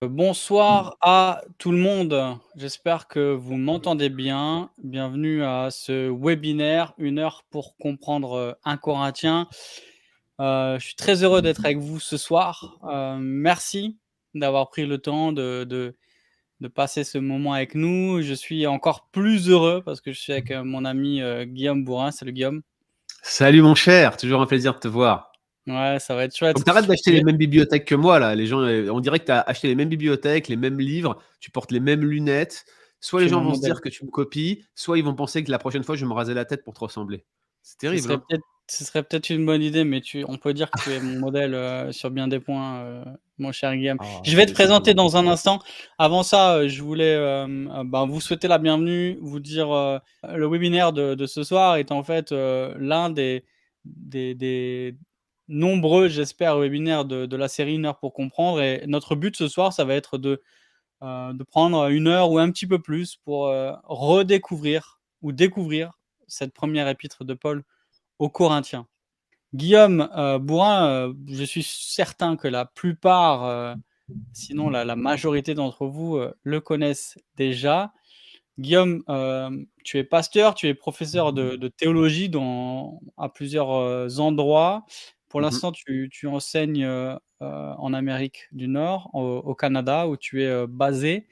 Bonsoir à tout le monde. J'espère que vous m'entendez bien. Bienvenue à ce webinaire, une heure pour comprendre un Corinthien. Euh, je suis très heureux d'être avec vous ce soir. Euh, merci d'avoir pris le temps de, passer ce moment avec nous. Je suis encore plus heureux parce que je suis avec euh, mon ami Guillaume Bourrin. Salut Guillaume. Salut mon cher, toujours un plaisir de te voir. Ouais, ça va être chouette. Donc t'arrêtes d'acheter les mêmes bibliothèques que moi là. Les gens, on dirait que tu as acheté les mêmes bibliothèques, les mêmes livres, tu portes les mêmes lunettes. Soit les gens vont se dire que tu me copies, soit ils vont penser que la prochaine fois je vais me raser la tête pour te ressembler. C'est terrible. Hein. Ce serait peut-être une bonne idée, mais tu, on peut dire que tu es mon modèle euh, sur bien des points, euh, mon cher Guillaume. Ah, je vais te présenter dans un instant. Avant ça, euh, je voulais ben, vous souhaiter la bienvenue, vous dire le webinaire de, ce soir est en fait l'un des, des, nombreux, j'espère, webinaires de, de, la série Une heure pour comprendre. Et notre but ce soir, ça va être de, de prendre une heure ou un petit peu plus pour redécouvrir ou découvrir cette première épître de Paul aux Corinthiens. Guillaume euh, Bourrin, euh, je suis certain que la plupart, euh, sinon la, majorité d'entre vous, le connaissent déjà. Guillaume, tu es pasteur, tu es professeur de, théologie dans, à plusieurs endroits. Pour mhm. l'instant, tu, enseignes en Amérique du Nord, au, Canada, où tu es basé.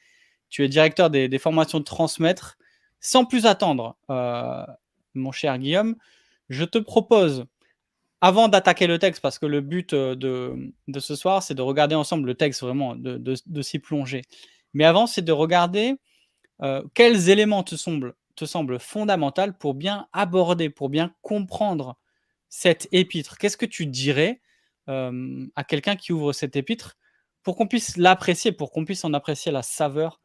Tu es directeur des, des, formations de transmettre. Sans plus attendre, mon cher Guillaume, je te propose, avant d'attaquer le texte, parce que le but euh, de, ce soir, c'est de regarder ensemble le texte, vraiment, de, s'y plonger. Mais avant, c'est de regarder euh, quels éléments te semblent, te semblent fondamentaux pour bien aborder, pour bien comprendre cette épître. Qu'est-ce que tu dirais euh, à quelqu'un qui ouvre cette épître pour qu'on puisse l'apprécier, pour qu'on puisse en apprécier la saveur?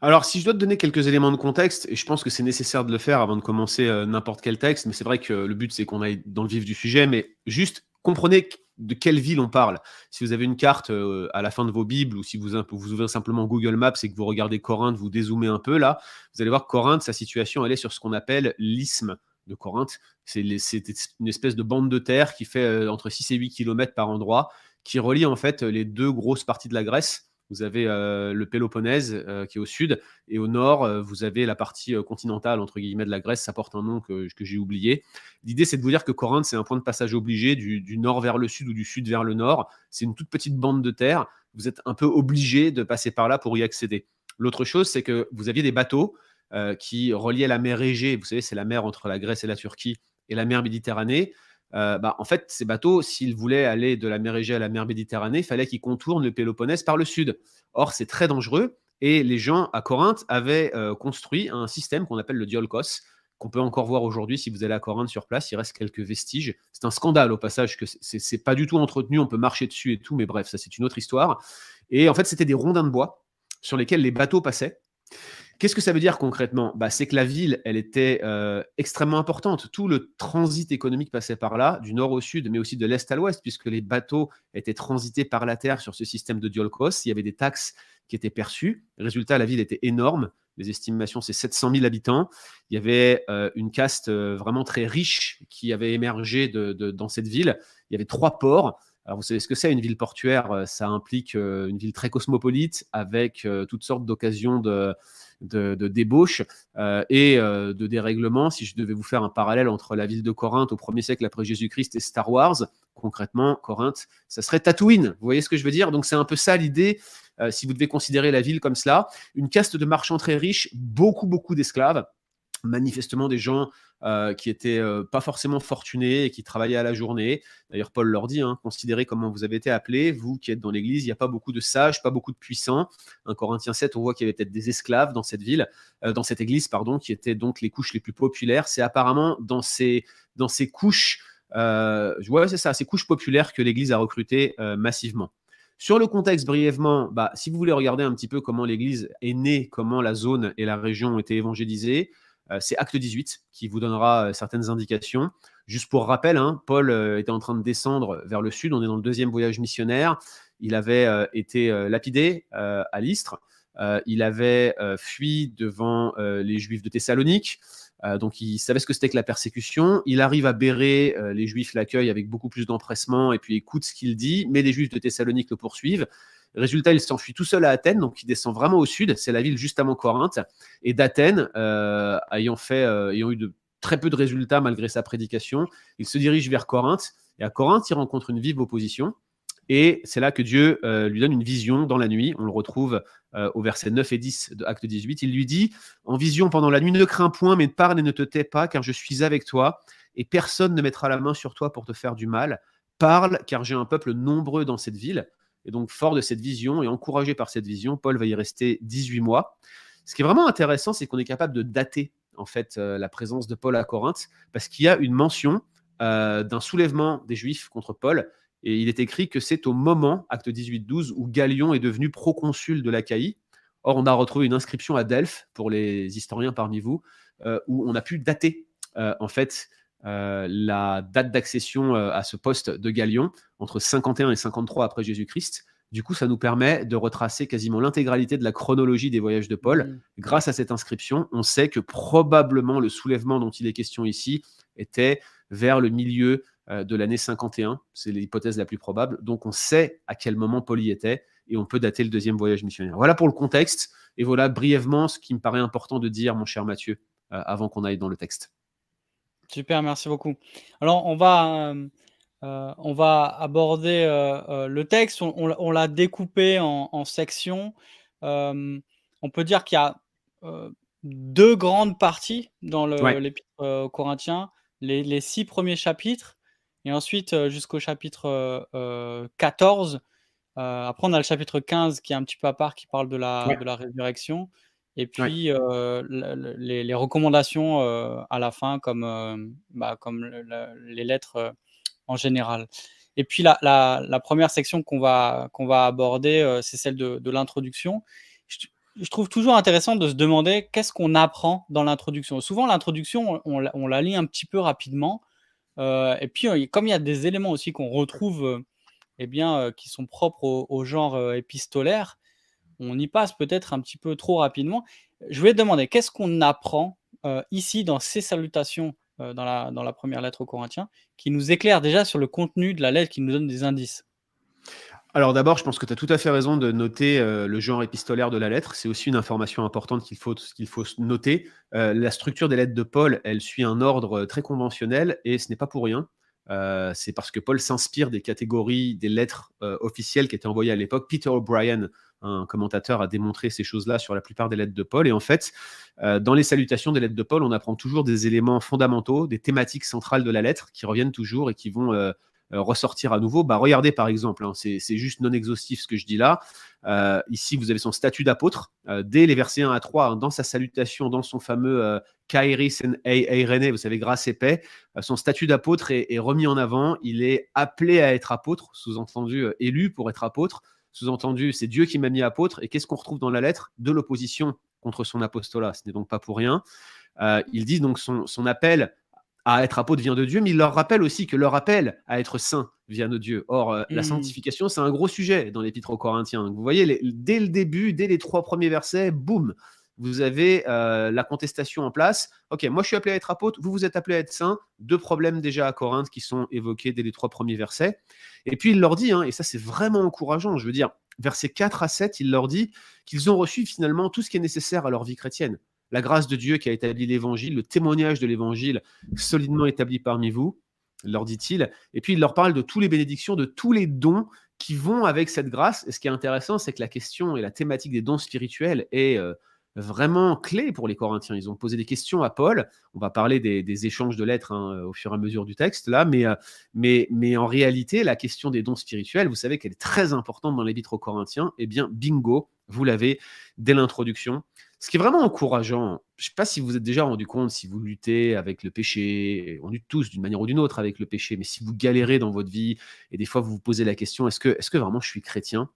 Alors, si je dois te donner quelques éléments de contexte, et je pense que c'est nécessaire de le faire avant de commencer euh, n'importe quel texte, mais c'est vrai que le but, c'est qu'on aille dans le vif du sujet, mais juste comprenez de quelle ville on parle. Si vous avez une carte euh, à la fin de vos Bibles ou si vous, vous ouvrez simplement Google Maps et que vous regardez Corinthe, vous dézoomez un peu là, vous allez voir Corinthe, sa situation, elle est sur ce qu'on appelle l'isthme de Corinthe. C'est une espèce de bande de terre qui fait euh, entre 6 et 8 km par endroit, qui relie en fait les deux grosses parties de la Grèce vous avez euh, le Péloponnèse euh, qui est au sud, et au nord, vous avez la partie continentale, entre guillemets, de la Grèce. Ça porte un nom que, j'ai oublié. L'idée, c'est de vous dire que Corinthe, c'est un point de passage obligé du, nord vers le sud ou du sud vers le nord. C'est une toute petite bande de terre. Vous êtes un peu obligé de passer par là pour y accéder. L'autre chose, c'est que vous aviez des bateaux qui reliaient la mer Égée. Vous savez, c'est la mer entre la Grèce et la Turquie, et la mer Méditerranée. Euh, bah, en fait, ces bateaux, s'ils voulaient aller de la mer Égée à la mer Méditerranée, il fallait qu'ils contournent le Péloponnèse par le sud. Or, c'est très dangereux. Et les gens à Corinthe avaient euh, construit un système qu'on appelle le diolkos, qu'on peut encore voir aujourd'hui si vous allez à Corinthe sur place. Il reste quelques vestiges. C'est un scandale au passage que c'est pas du tout entretenu. On peut marcher dessus et tout, mais bref, ça c'est une autre histoire. Et en fait, c'était des rondins de bois sur lesquels les bateaux passaient. Qu'est-ce que ça veut dire concrètement? Bah, C'est que la ville, elle était euh, extrêmement importante. Tout le transit économique passait par là, du nord au sud, mais aussi de l'est à l'ouest, puisque les bateaux étaient transités par la terre sur ce système de diolkos. Il y avait des taxes qui étaient perçues. Résultat, la ville était énorme. Les estimations, c'est 700 000 habitants. Il y avait euh, une caste euh, vraiment très riche qui avait émergé dans cette ville. Il y avait trois ports. Alors, vous savez ce que c'est? Une ville portuaire Ça implique une ville très cosmopolite avec toutes sortes d'occasions de, de, débauche euh, et euh, de dérèglement. Si je devais vous faire un parallèle entre la ville de Corinthe au 1er siècle après Jésus-Christ et Star Wars, concrètement, Corinthe, ça serait Tatooine. Vous voyez ce que je veux dire? Donc c'est un peu ça l'idée, euh, si vous devez considérer la ville comme cela. Une caste de marchands très riches, beaucoup, beaucoup d'esclaves manifestement des gens euh, qui étaient euh, pas forcément fortunés et qui travaillaient à la journée. D'ailleurs, Paul leur dit, hein, considérez comment vous avez été appelés, vous qui êtes dans l'Église, il n'y a pas beaucoup de sages, pas beaucoup de puissants. En Corinthiens 7, on voit qu'il y avait peut-être des esclaves dans cette ville, euh, dans cette Église, pardon, qui étaient donc les couches les plus populaires. C'est apparemment dans ces, dans ces couches, ouais, c'est ça, ces couches populaires que l'Église a recruté massivement. Sur le contexte, brièvement, bah, si vous voulez regarder un petit peu comment l'Église est née, comment la zone et la région ont été évangélisées, c'est Acte 18 qui vous donnera euh, certaines indications. Juste pour rappel, hein, Paul euh, était en train de descendre vers le sud, on est dans le deuxième voyage missionnaire. Il avait été lapidé à l'Istre, il avait fui devant les Juifs de Thessalonique. donc il savait ce que c'était que la persécution. Il arrive à Béret, les Juifs l'accueillent avec beaucoup plus d'empressement et puis écoute ce qu'il dit, mais les Juifs de Thessalonique le poursuivent. Résultat, il s'enfuit tout seul à Athènes, donc il descend vraiment au sud. C'est la ville juste Corinthe. Et d'Athènes, euh, ayant fait, euh, ayant eu très peu de résultats malgré sa prédication, il se dirige vers Corinthe. Et à Corinthe, il rencontre une vive opposition. Et c'est là que Dieu euh, lui donne une vision dans la nuit. On le retrouve au verset 9 et 10 de Acte 18. Il lui dit En vision pendant la nuit, ne crains point, mais parle et ne te tais pas, car je suis avec toi, et personne ne mettra la main sur toi pour te faire du mal. Parle, car j'ai un peuple nombreux dans cette ville. Et donc, fort de cette vision et encouragé par cette vision, Paul va y rester 18 mois. Ce qui est vraiment intéressant, c'est qu'on est capable de dater en fait euh, la présence de Paul à Corinthe, parce qu'il y a une mention euh, d'un soulèvement des Juifs contre Paul, et il est écrit que c'est au moment, acte 18-12, où Galion est devenu proconsul de l'Achaïe. Or, on a retrouvé une inscription à Delphes, pour les historiens parmi vous, euh, où on a pu dater en fait euh, la date d'accession euh, à ce poste de Galion entre 51 et 53 après Jésus-Christ. Du coup, ça nous permet de retracer quasiment l'intégralité de la chronologie des voyages de Paul. Mmh. Grâce à cette inscription, on sait que probablement le soulèvement dont il est question ici était vers le milieu euh, de l'année 51. C'est l'hypothèse la plus probable. Donc, on sait à quel moment Paul y était et on peut dater le deuxième voyage missionnaire. Voilà pour le contexte. Et voilà brièvement ce qui me paraît important de dire, mon cher Mathieu, avant qu'on aille dans le texte. Super, merci beaucoup. Alors, on va, euh, euh, on va aborder euh, le texte. On, l'a découpé en, sections. on peut dire qu'il y a deux grandes parties dans l'Épître aux Corinthiens, les, six premiers chapitres, et ensuite jusqu'au chapitre 14. après, on a le chapitre 15 qui est un petit peu à part, qui parle de la, de la résurrection. Et puis les, recommandations à la fin, comme, bah, comme les lettres en général. Et puis la, la, première section qu'on va, qu'on va aborder, c'est celle de, de l'introduction. Je, je, trouve toujours intéressant de se demander qu'est-ce qu'on apprend dans l'introduction. Souvent, l'introduction, on, on, la lit un petit peu rapidement. et puis, comme il y a des éléments aussi qu'on retrouve, eh bien, qui sont propres au, au genre épistolaire, on y passe peut-être un petit peu trop rapidement. Je voulais te demander, qu'est-ce qu'on apprend euh, ici dans ces salutations euh, dans, la, première lettre aux Corinthiens qui nous éclaire déjà sur le contenu de la lettre, qui nous donne des indices? Alors d'abord, je pense que tu as tout à fait raison de noter euh, le genre épistolaire de la lettre. C'est aussi une information importante qu'il faut, qu'il faut noter. la structure des lettres de Paul, elle suit un ordre très conventionnel et ce n'est pas pour rien. c'est parce que Paul s'inspire des catégories des lettres officielles qui étaient envoyées à l'époque. Peter O'Brien, un commentateur a démontré ces choses-là sur la plupart des lettres de Paul. Et en fait, euh, dans les salutations des lettres de Paul, on apprend toujours des éléments fondamentaux, des thématiques centrales de la lettre qui reviennent toujours et qui vont euh, euh, ressortir à nouveau. Bah, regardez par exemple, hein, c'est juste non exhaustif ce que je dis là. ici, vous avez son statut d'apôtre. dès les versets 1 à 3, hein, dans sa salutation, dans son fameux Kairis en Eirene, vous savez, grâce et paix, son statut d'apôtre est, est, remis en avant. Il est appelé à être apôtre, sous-entendu élu pour être apôtre. Sous-entendu, c'est Dieu qui m'a mis apôtre. Et qu'est-ce qu'on retrouve dans la lettre? De l'opposition contre son apostolat. Ce n'est donc pas pour rien. Euh, il dit donc son, son appel à être apôtre vient de Dieu, mais il leur rappelle aussi que leur appel à être saint vient de Dieu. Or, euh, la mmh. sanctification, c'est un gros sujet dans l'Épître aux Corinthiens. vous voyez, dès le début, dès les trois premiers versets, boum, vous avez euh, la contestation en place. Ok, moi je suis appelé à être apôtre, vous vous êtes appelé à être saint. Deux problèmes déjà à Corinthe qui sont évoqués dès les trois premiers versets. Et puis il leur dit, hein, et ça c'est vraiment encourageant, je veux dire, versets 4 à 7, il leur dit qu'ils ont reçu finalement tout ce qui est nécessaire à leur vie chrétienne. La grâce de Dieu qui a établi l'évangile, le témoignage de l'évangile solidement établi parmi vous, leur dit-il. Et puis il leur parle de toutes les bénédictions, de tous les dons qui vont avec cette grâce. Et ce qui est intéressant, c'est que la question et la thématique des dons spirituels est... Euh, vraiment clé pour les Corinthiens. Ils ont posé des questions à Paul. On va parler des, échanges de lettres hein, au fur et à mesure du texte là, mais, euh, mais, mais en réalité, la question des dons spirituels, vous savez qu'elle est très importante dans les aux Corinthiens. Eh bien, bingo, vous l'avez dès l'introduction. Ce qui est vraiment encourageant, je ne sais pas si vous vous êtes déjà rendu compte, si vous luttez avec le péché, on lutte tous d'une manière ou d'une autre avec le péché, mais si vous galérez dans votre vie et des fois vous vous posez la question, est-ce que, est que vraiment je suis chrétien?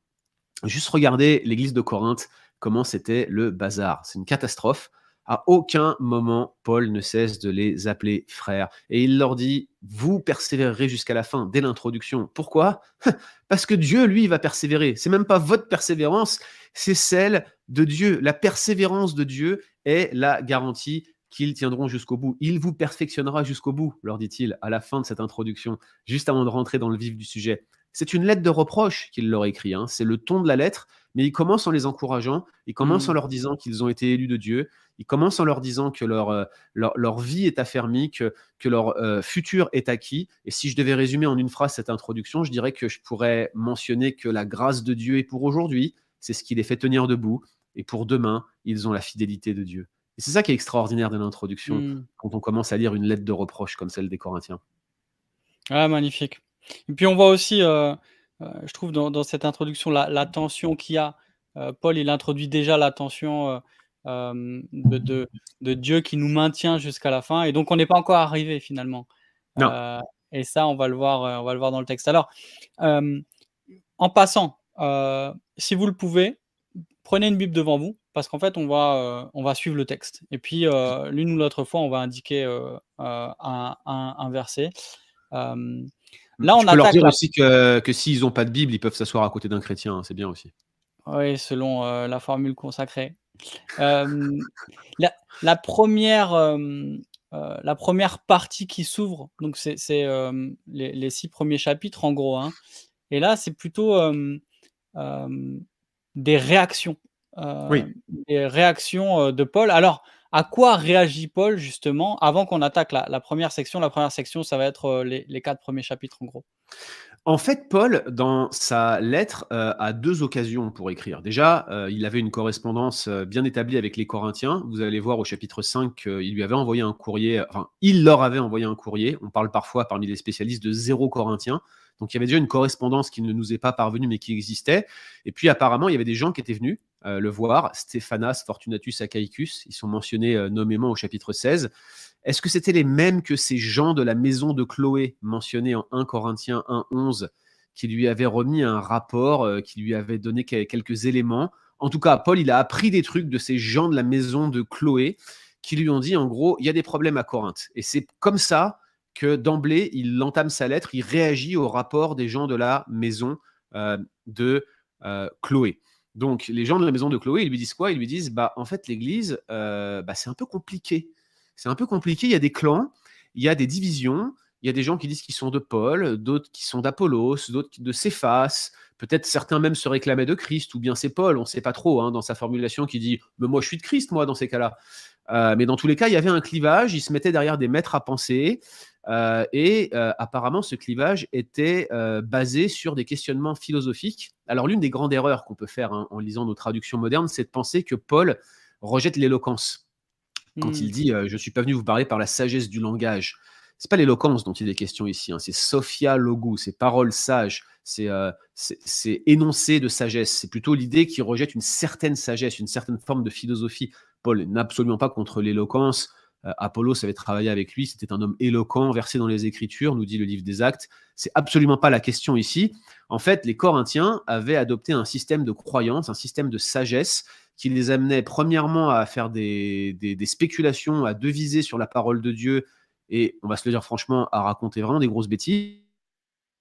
Juste regardez l'église de Corinthe, comment c'était le bazar. C'est une catastrophe. À aucun moment, Paul ne cesse de les appeler frères. Et il leur dit, vous persévérerez jusqu'à la fin, dès l'introduction. Pourquoi? Parce que Dieu, lui, va persévérer. C'est même pas votre persévérance, c'est celle de Dieu. La persévérance de Dieu est la garantie qu'ils tiendront jusqu'au bout. Il vous perfectionnera jusqu'au bout, leur dit-il à la fin de cette introduction, juste avant de rentrer dans le vif du sujet. C'est une lettre de reproche qu'il leur écrit, hein. c'est le ton de la lettre, mais il commence en les encourageant, il commence en mmh. leur disant qu'ils ont été élus de Dieu, il commence en leur disant que leur, euh, leur, vie est affermie, que, que leur euh, futur est acquis. Et si je devais résumer en une phrase cette introduction, je dirais que je pourrais mentionner que la grâce de Dieu est pour aujourd'hui, c'est ce qui les fait tenir debout, et pour demain, ils ont la fidélité de Dieu. Et c'est ça qui est extraordinaire de l'introduction, mmh. quand on commence à lire une lettre de reproche comme celle des Corinthiens. Ah, magnifique. Et puis on voit aussi, euh, je trouve, dans, cette introduction, la, tension qu'il y a. Paul, il introduit déjà la tension euh, de, Dieu qui nous maintient jusqu'à la fin. Et donc, on n'est pas encore arrivé finalement. Euh, et ça, on va le voir, euh, on va le voir dans le texte. Alors, en passant, si vous le pouvez, prenez une Bible devant vous, parce qu'en fait, on va, on va suivre le texte. Et puis, l'une ou l'autre fois, on va indiquer un, verset. Là, on a leur dire aussi que, que s'ils n'ont pas de Bible, ils peuvent s'asseoir à côté d'un chrétien. Hein, c'est bien aussi. Oui, selon la formule consacrée. Euh, la, première, euh, euh, la première partie qui s'ouvre, donc c'est les, six premiers chapitres en gros. Hein. et là, c'est plutôt des réactions. oui. Des réactions de Paul. Alors, à quoi réagit Paul justement avant qu'on attaque la, première section? La première section, ça va être les, les quatre premiers chapitres en gros. En fait, Paul, dans sa lettre, euh, a deux occasions pour écrire. Déjà, euh, il avait une correspondance euh, bien établie avec les Corinthiens. Vous allez voir au chapitre 5 qu'il lui avait envoyé un courrier, enfin, il leur avait envoyé un courrier. On parle parfois parmi les spécialistes de zéro Corinthien. Donc il y avait déjà une correspondance qui ne nous est pas parvenue, mais qui existait. Et puis apparemment, il y avait des gens qui étaient venus le voir, Stéphanas, Fortunatus, Achaicus, ils sont mentionnés nommément au chapitre 16. Est-ce que c'était les mêmes que ces gens de la maison de Chloé mentionnés en 1 Corinthiens 1.11 qui lui avaient remis un rapport, euh, qui lui avaient donné quelques éléments? En tout cas, Paul, il a appris des trucs de ces gens de la maison de Chloé qui lui ont dit, en gros, il y a des problèmes à Corinthe. Et c'est comme ça que d'emblée, il entame sa lettre, il réagit au rapport des gens de la maison euh, de euh, Chloé. Donc, les gens de la maison de Chloé, ils lui disent quoi? Ils lui disent, bah, en fait, l'Église, bah, c'est un peu compliqué c'est un peu compliqué. Il y a des clans, il y a des divisions. Il y a des gens qui disent qu'ils sont de Paul, d'autres qui sont d'Apollos, d'autres de Céphas. Peut-être certains même se réclamaient de Christ, ou bien c'est Paul, on ne sait pas trop, hein, dans sa formulation qui dit Mais moi, je suis de Christ, moi, dans ces cas-là. Euh, mais dans tous les cas, il y avait un clivage, il se mettait derrière des maîtres à penser, euh, et euh, apparemment, ce clivage était basé sur des questionnements philosophiques. Alors, l'une des grandes erreurs qu'on peut faire hein, en lisant nos traductions modernes, c'est de penser que Paul rejette l'éloquence quand il mmh. dit Je suis pas venu vous parler par la sagesse du langage. C'est pas l'éloquence dont il est question ici, hein. c'est Sophia Logou, c'est paroles sages, c'est énoncé de sagesse. C'est plutôt l'idée qui rejette une certaine sagesse, une certaine forme de philosophie. Paul n'est absolument pas contre l'éloquence. Apollos avait travaillé avec lui, c'était un homme éloquent, versé dans les Écritures, nous dit le livre des Actes. C'est absolument pas la question ici. En fait, les Corinthiens avaient adopté un système de croyance, un système de sagesse qui les amenait premièrement à faire des, spéculations, à deviser sur la parole de Dieu, et on va se le dire franchement, à raconter vraiment des grosses bêtises.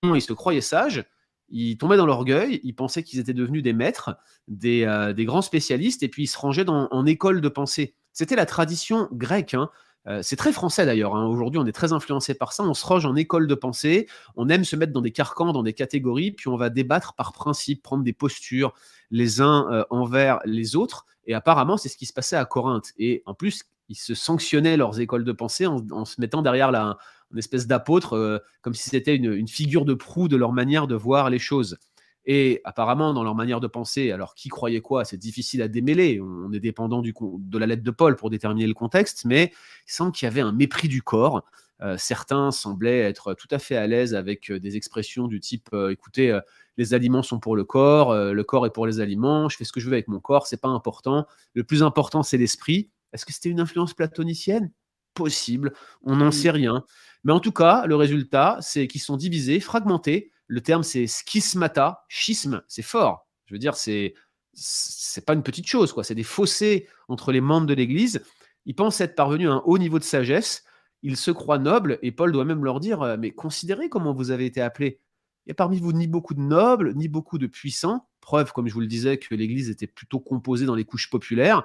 Ils se croyaient sages, ils tombaient dans l'orgueil, ils pensaient qu'ils étaient devenus des maîtres, des, euh, grands spécialistes, et puis ils se rangeaient dans, en école de pensée. C'était la tradition grecque. Hein. Euh, c'est très français d'ailleurs. Hein. Aujourd'hui, on est très influencé par ça. On se range en école de pensée. On aime se mettre dans des carcans, dans des catégories, puis on va débattre par principe, prendre des postures les uns euh, envers les autres. Et apparemment, c'est ce qui se passait à Corinthe. Et en plus, ils se sanctionnaient leurs écoles de pensée en, se mettant derrière la, une espèce d'apôtre, euh, comme si c'était une, figure de proue de leur manière de voir les choses. Et apparemment, dans leur manière de penser, alors qui croyait quoi, c'est difficile à démêler. On est dépendant du, de la lettre de Paul pour déterminer le contexte, mais il semble qu'il y avait un mépris du corps. Euh, certains semblaient être tout à fait à l'aise avec des expressions du type écoutez, les aliments sont pour le corps, euh, le corps est pour les aliments, je fais ce que je veux avec mon corps, c'est pas important. Le plus important, c'est l'esprit. Est-ce que c'était une influence platonicienne? Possible, on n'en sait rien. Mais en tout cas, le résultat, c'est qu'ils sont divisés, fragmentés. Le terme, c'est schismata, schisme, c'est fort. Je veux dire, c'est c'est pas une petite chose, quoi. C'est des fossés entre les membres de l'Église. Ils pensent être parvenus à un haut niveau de sagesse. Ils se croient nobles, et Paul doit même leur dire euh, Mais considérez comment vous avez été appelés. Il n'y a parmi vous ni beaucoup de nobles, ni beaucoup de puissants. Preuve, comme je vous le disais, que l'Église était plutôt composée dans les couches populaires.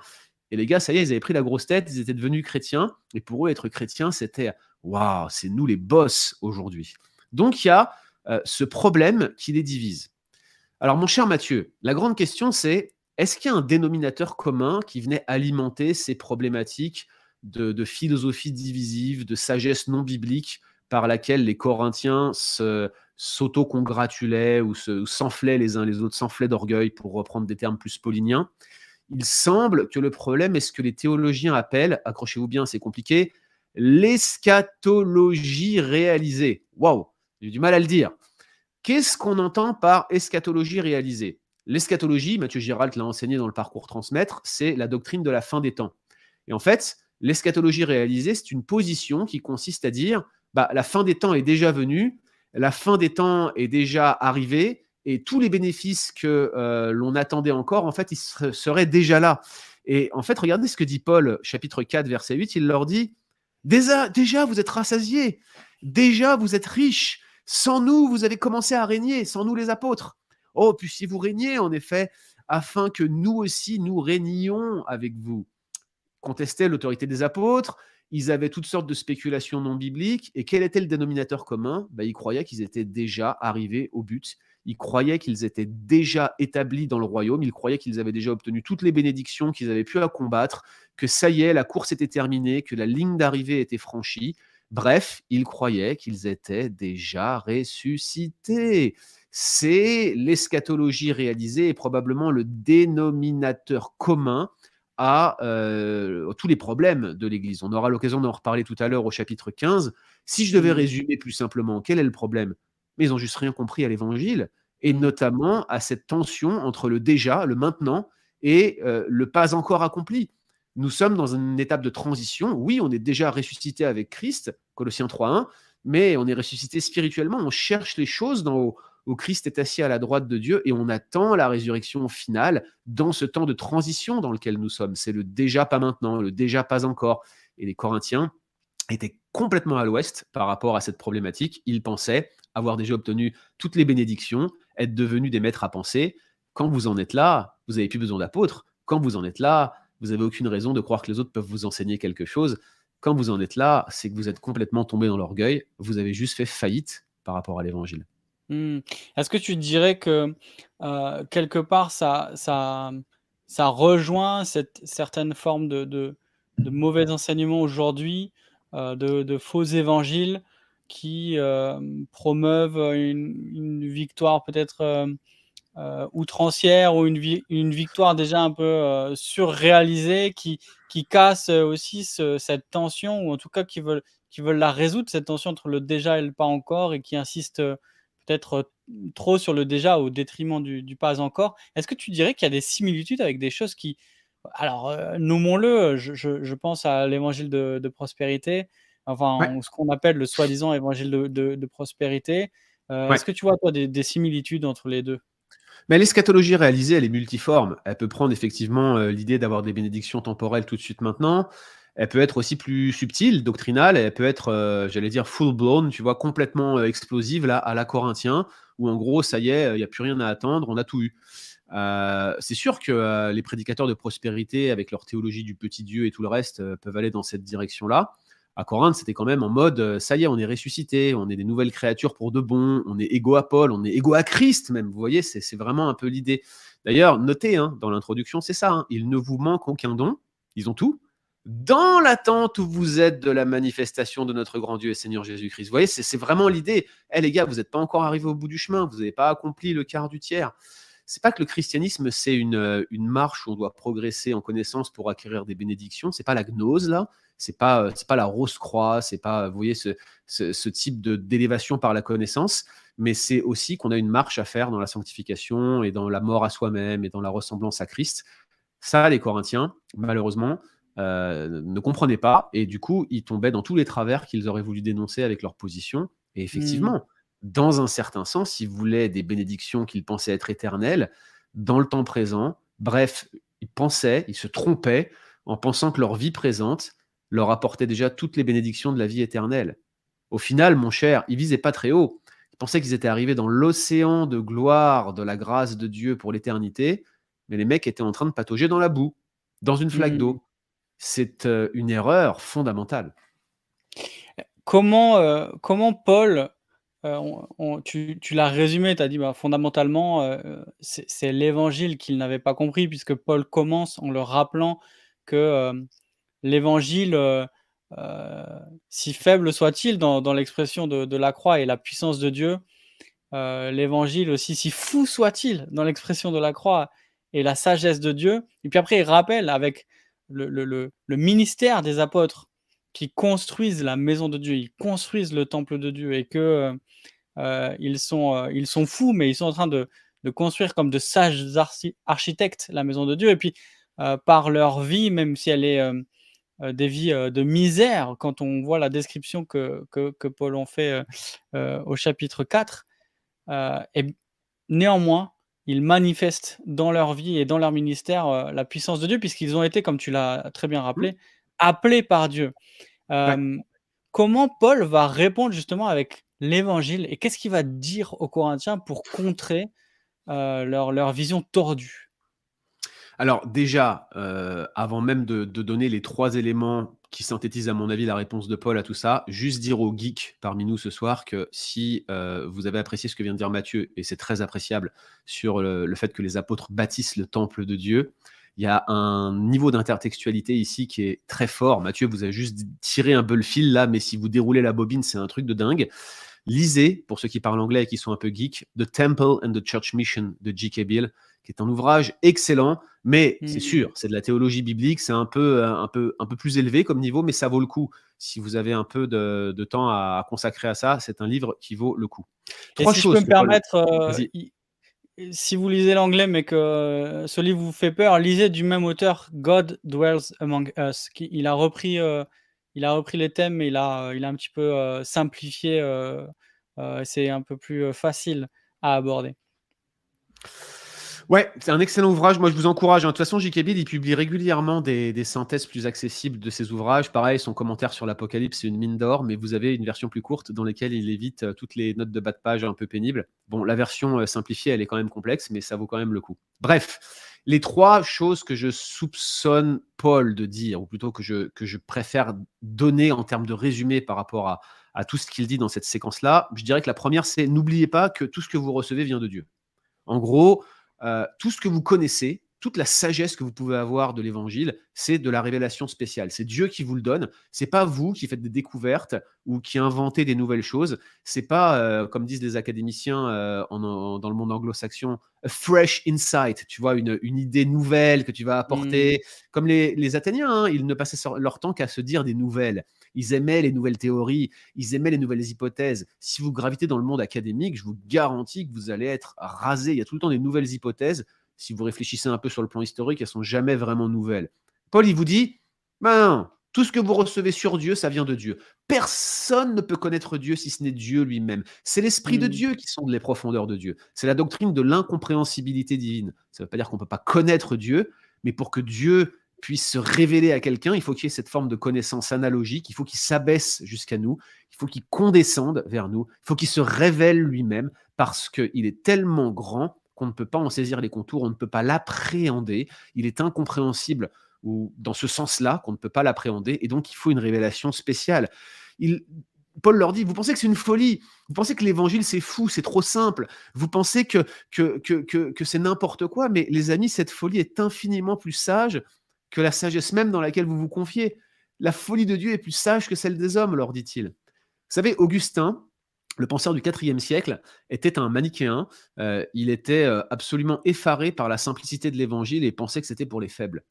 Et les gars, ça y est, ils avaient pris la grosse tête, ils étaient devenus chrétiens. Et pour eux, être chrétien, c'était Waouh, c'est nous les boss aujourd'hui. Donc il y a euh, ce problème qui les divise. Alors, mon cher Mathieu, la grande question, c'est est-ce qu'il y a un dénominateur commun qui venait alimenter ces problématiques de, philosophie divisive, de sagesse non biblique par laquelle les Corinthiens s'auto-congratulaient ou s'enflaient les uns les autres, s'enflaient d'orgueil, pour reprendre des termes plus pauliniens? Il semble que le problème est ce que les théologiens appellent, accrochez-vous bien, c'est compliqué, l'eschatologie réalisée. Waouh, j'ai du mal à le dire. Qu'est-ce qu'on entend par eschatologie réalisée? L'eschatologie, Mathieu Giralt l'a enseigné dans le parcours transmettre, c'est la doctrine de la fin des temps. Et en fait, l'eschatologie réalisée, c'est une position qui consiste à dire bah, la fin des temps est déjà venue, la fin des temps est déjà arrivée, et tous les bénéfices que euh, l'on attendait encore, en fait, ils seraient déjà là. Et en fait, regardez ce que dit Paul, chapitre 4, verset 8, il leur dit Déjà, déjà vous êtes rassasiés, déjà vous êtes riches, sans nous, vous avez commencé à régner, sans nous les apôtres. Oh, puis si vous régnez, en effet, afin que nous aussi, nous régnions avec vous. Contestaient l'autorité des apôtres, ils avaient toutes sortes de spéculations non bibliques, et quel était le dénominateur commun? Ben, Ils croyaient qu'ils étaient déjà arrivés au but, ils croyaient qu'ils étaient déjà établis dans le royaume, ils croyaient qu'ils avaient déjà obtenu toutes les bénédictions qu'ils avaient pu à combattre, que ça y est, la course était terminée, que la ligne d'arrivée était franchie, Bref, ils croyaient qu'ils étaient déjà ressuscités. C'est l'eschatologie réalisée et probablement le dénominateur commun à euh, tous les problèmes de l'Église. On aura l'occasion d'en reparler tout à l'heure au chapitre 15. Si je devais résumer plus simplement, quel est le problème? Mais ils n'ont juste rien compris à l'Évangile, et notamment à cette tension entre le déjà, le maintenant, et euh, le pas encore accompli. Nous sommes dans une étape de transition. Oui, on est déjà ressuscité avec Christ, Colossiens 3.1, mais on est ressuscité spirituellement. On cherche les choses dans où, Christ est assis à la droite de Dieu et on attend la résurrection finale dans ce temps de transition dans lequel nous sommes. C'est le déjà pas maintenant, le déjà pas encore. Et les Corinthiens étaient complètement à l'ouest par rapport à cette problématique. Ils pensaient avoir déjà obtenu toutes les bénédictions, être devenus des maîtres à penser. Quand vous en êtes là, vous n'avez plus besoin d'apôtres. Quand vous en êtes là, vous n'avez aucune raison de croire que les autres peuvent vous enseigner quelque chose. Quand vous en êtes là, c'est que vous êtes complètement tombé dans l'orgueil. Vous avez juste fait faillite par rapport à l'évangile. Hmm. Est-ce que tu dirais que euh, quelque part ça, ça, ça rejoint cette certaine forme de, de, mauvais enseignement aujourd'hui, euh, de, faux évangiles qui euh, promeuvent une victoire peut-être euh, outrancière ou une, une, victoire déjà un peu euh, surréalisée qui, qui casse aussi cette tension, ou en tout cas qui veulent, qui veulent la résoudre, cette tension entre le déjà et le pas encore, et qui insistent euh, peut-être trop sur le déjà au détriment du, pas encore. Est-ce que tu dirais qu'il y a des similitudes avec des choses qui... Alors, nommons-le, je, je, pense à l'évangile de, prospérité, enfin, ce qu'on appelle le soi-disant évangile de, de prospérité. Est-ce que tu vois, toi, des, des similitudes entre les deux? Mais l'eschatologie réalisée, elle est multiforme. Elle peut prendre effectivement euh, l'idée d'avoir des bénédictions temporelles tout de suite maintenant. Elle peut être aussi plus subtile, doctrinale. Elle peut être, euh, j'allais dire, full-blown, tu vois, complètement euh, explosive là, à la Corinthien, où en gros, ça y est, il n'y a plus rien à attendre, on a tout eu. c'est sûr que les prédicateurs de prospérité, avec leur théologie du petit Dieu et tout le reste, peuvent aller dans cette direction-là à Corinthe, c'était quand même en mode euh, ça y est, on est ressuscité, on est des nouvelles créatures pour de bon, on est égaux à Paul, on est égaux à Christ même. Vous voyez, c'est vraiment un peu l'idée. D'ailleurs, notez hein, dans l'introduction, c'est ça hein, il ne vous manque aucun don, ils ont tout. Dans l'attente où vous êtes de la manifestation de notre grand Dieu et Seigneur Jésus-Christ. Vous voyez, c'est vraiment l'idée. Eh les gars, vous n'êtes pas encore arrivés au bout du chemin, vous n'avez pas accompli le quart du tiers. c'est pas que le christianisme c'est une, une marche où on doit progresser en connaissance pour acquérir des bénédictions. C'est pas la gnose là. C'est pas c'est pas la rose croix. C'est pas vous voyez ce, ce, type de d'élévation par la connaissance. Mais c'est aussi qu'on a une marche à faire dans la sanctification et dans la mort à soi-même et dans la ressemblance à Christ. Ça, les Corinthiens, malheureusement, euh, ne comprenaient pas et du coup, ils tombaient dans tous les travers qu'ils auraient voulu dénoncer avec leur position. Et effectivement, mmh. dans un certain sens, ils voulaient des bénédictions qu'ils pensaient être éternelles dans le temps présent. Bref, ils pensaient, ils se trompaient en pensant que leur vie présente leur apportait déjà toutes les bénédictions de la vie éternelle. Au final, mon cher, ils visaient pas très haut. Ils pensaient qu'ils étaient arrivés dans l'océan de gloire de la grâce de Dieu pour l'éternité, mais les mecs étaient en train de patauger dans la boue, dans une flaque mmh. d'eau c'est une erreur fondamentale. Comment, comment Paul, tu, l'as résumé, tu as dit bah, fondamentalement, c'est l'évangile qu'il n'avait pas compris, puisque Paul commence en le rappelant que l'évangile, si faible soit-il dans, l'expression de, la croix et la puissance de Dieu, l'évangile aussi, si fou soit-il dans l'expression de la croix et la sagesse de Dieu, et puis après il rappelle avec le, ministère des apôtres qui construisent la maison de Dieu, ils construisent le temple de Dieu et que euh, ils, sont, euh, sont fous, mais ils sont en train de, construire comme de sages architectes la maison de Dieu. Et puis, euh, par leur vie, même si elle est des vies de misère, quand on voit la description que, que, Paul en fait au chapitre 4, et néanmoins, ils manifestent dans leur vie et dans leur ministère euh, la puissance de Dieu, puisqu'ils ont été, comme tu l'as très bien rappelé, mmh. appelés par Dieu. Comment Paul va répondre justement avec l'évangile et qu'est-ce qu'il va dire aux Corinthiens pour contrer euh, leur, leur vision tordue? Alors déjà, euh, avant même de, donner les trois éléments qui synthétisent à mon avis la réponse de Paul à tout ça, juste dire aux geeks parmi nous ce soir que si euh, vous avez apprécié ce que vient de dire Matthieu, et c'est très appréciable sur le, fait que les apôtres bâtissent le temple de Dieu, il y a un niveau d'intertextualité ici qui est très fort. Mathieu, vous avez juste tiré un peu le fil là, mais si vous déroulez la bobine, c'est un truc de dingue. Lisez, pour ceux qui parlent anglais et qui sont un peu geeks, The Temple and the Church Mission de J.K. Bill qui est un ouvrage excellent, mais c'est mmh. sûr, c'est de la théologie biblique, c'est un peu, un, peu, un peu plus élevé comme niveau, mais ça vaut le coup. Si vous avez un peu de, temps à consacrer à ça, c'est un livre qui vaut le coup. Et si je peux me permettre, euh, si vous lisez l'anglais, mais que ce livre vous fait peur, lisez du même auteur, God Dwells Among Us. Qui, il, a repris, euh, il a repris les thèmes, mais il a, il a un petit peu euh, simplifié. c'est un peu plus facile à aborder. Ouais, c'est un excellent ouvrage. Moi, je vous encourage. Hein. De toute façon, J.K. Bill, il publie régulièrement des, synthèses plus accessibles de ses ouvrages. Pareil, son commentaire sur l'Apocalypse, c'est une mine d'or, mais vous avez une version plus courte dans laquelle il évite euh, toutes les notes de bas de page un peu pénibles. Bon, la version euh, simplifiée, elle est quand même complexe, mais ça vaut quand même le coup. Bref, les trois choses que je soupçonne Paul de dire, ou plutôt que je, que je préfère donner en termes de résumé par rapport à, à tout ce qu'il dit dans cette séquence-là, je dirais que la première, c'est n'oubliez pas que tout ce que vous recevez vient de Dieu. En gros, euh, tout ce que vous connaissez, toute la sagesse que vous pouvez avoir de l'évangile, c'est de la révélation spéciale. C'est Dieu qui vous le donne. C'est pas vous qui faites des découvertes ou qui inventez des nouvelles choses. C'est pas, euh, comme disent les académiciens euh, dans le monde anglo-saxon, a fresh insight. Tu vois, une, idée nouvelle que tu vas apporter. Mmh. Comme les, Athéniens, hein, ils ne passaient leur temps qu'à se dire des nouvelles. Ils aimaient les nouvelles théories, ils aimaient les nouvelles hypothèses. Si vous gravitez dans le monde académique, je vous garantis que vous allez être rasé. Il y a tout le temps des nouvelles hypothèses si vous réfléchissez un peu sur le plan historique, elles sont jamais vraiment nouvelles. Paul, il vous dit, ben, tout ce que vous recevez sur Dieu, ça vient de Dieu. Personne ne peut connaître Dieu si ce n'est Dieu lui-même. C'est l'Esprit de hmm. Dieu qui sonde les profondeurs de Dieu. C'est la doctrine de l'incompréhensibilité divine. Ça ne veut pas dire qu'on ne peut pas connaître Dieu, mais pour que Dieu puisse se révéler à quelqu'un, il faut qu'il y ait cette forme de connaissance analogique, il faut qu'il s'abaisse jusqu'à nous, il faut qu'il condescende vers nous, il faut qu'il se révèle lui-même, parce qu'il est tellement grand on ne peut pas en saisir les contours, on ne peut pas l'appréhender, il est incompréhensible ou dans ce sens-là qu'on ne peut pas l'appréhender, et donc il faut une révélation spéciale. Paul leur dit, vous pensez que c'est une folie, vous pensez que l'évangile c'est fou, c'est trop simple, vous pensez que, que, que, que c'est n'importe quoi, mais les amis, cette folie est infiniment plus sage que la sagesse même dans laquelle vous vous confiez. La folie de Dieu est plus sage que celle des hommes, leur dit-il. Vous savez, Augustin, le penseur du IVe siècle était un manichéen. Euh, il était euh, absolument effaré par la simplicité de l'évangile et pensait que c'était pour les faibles.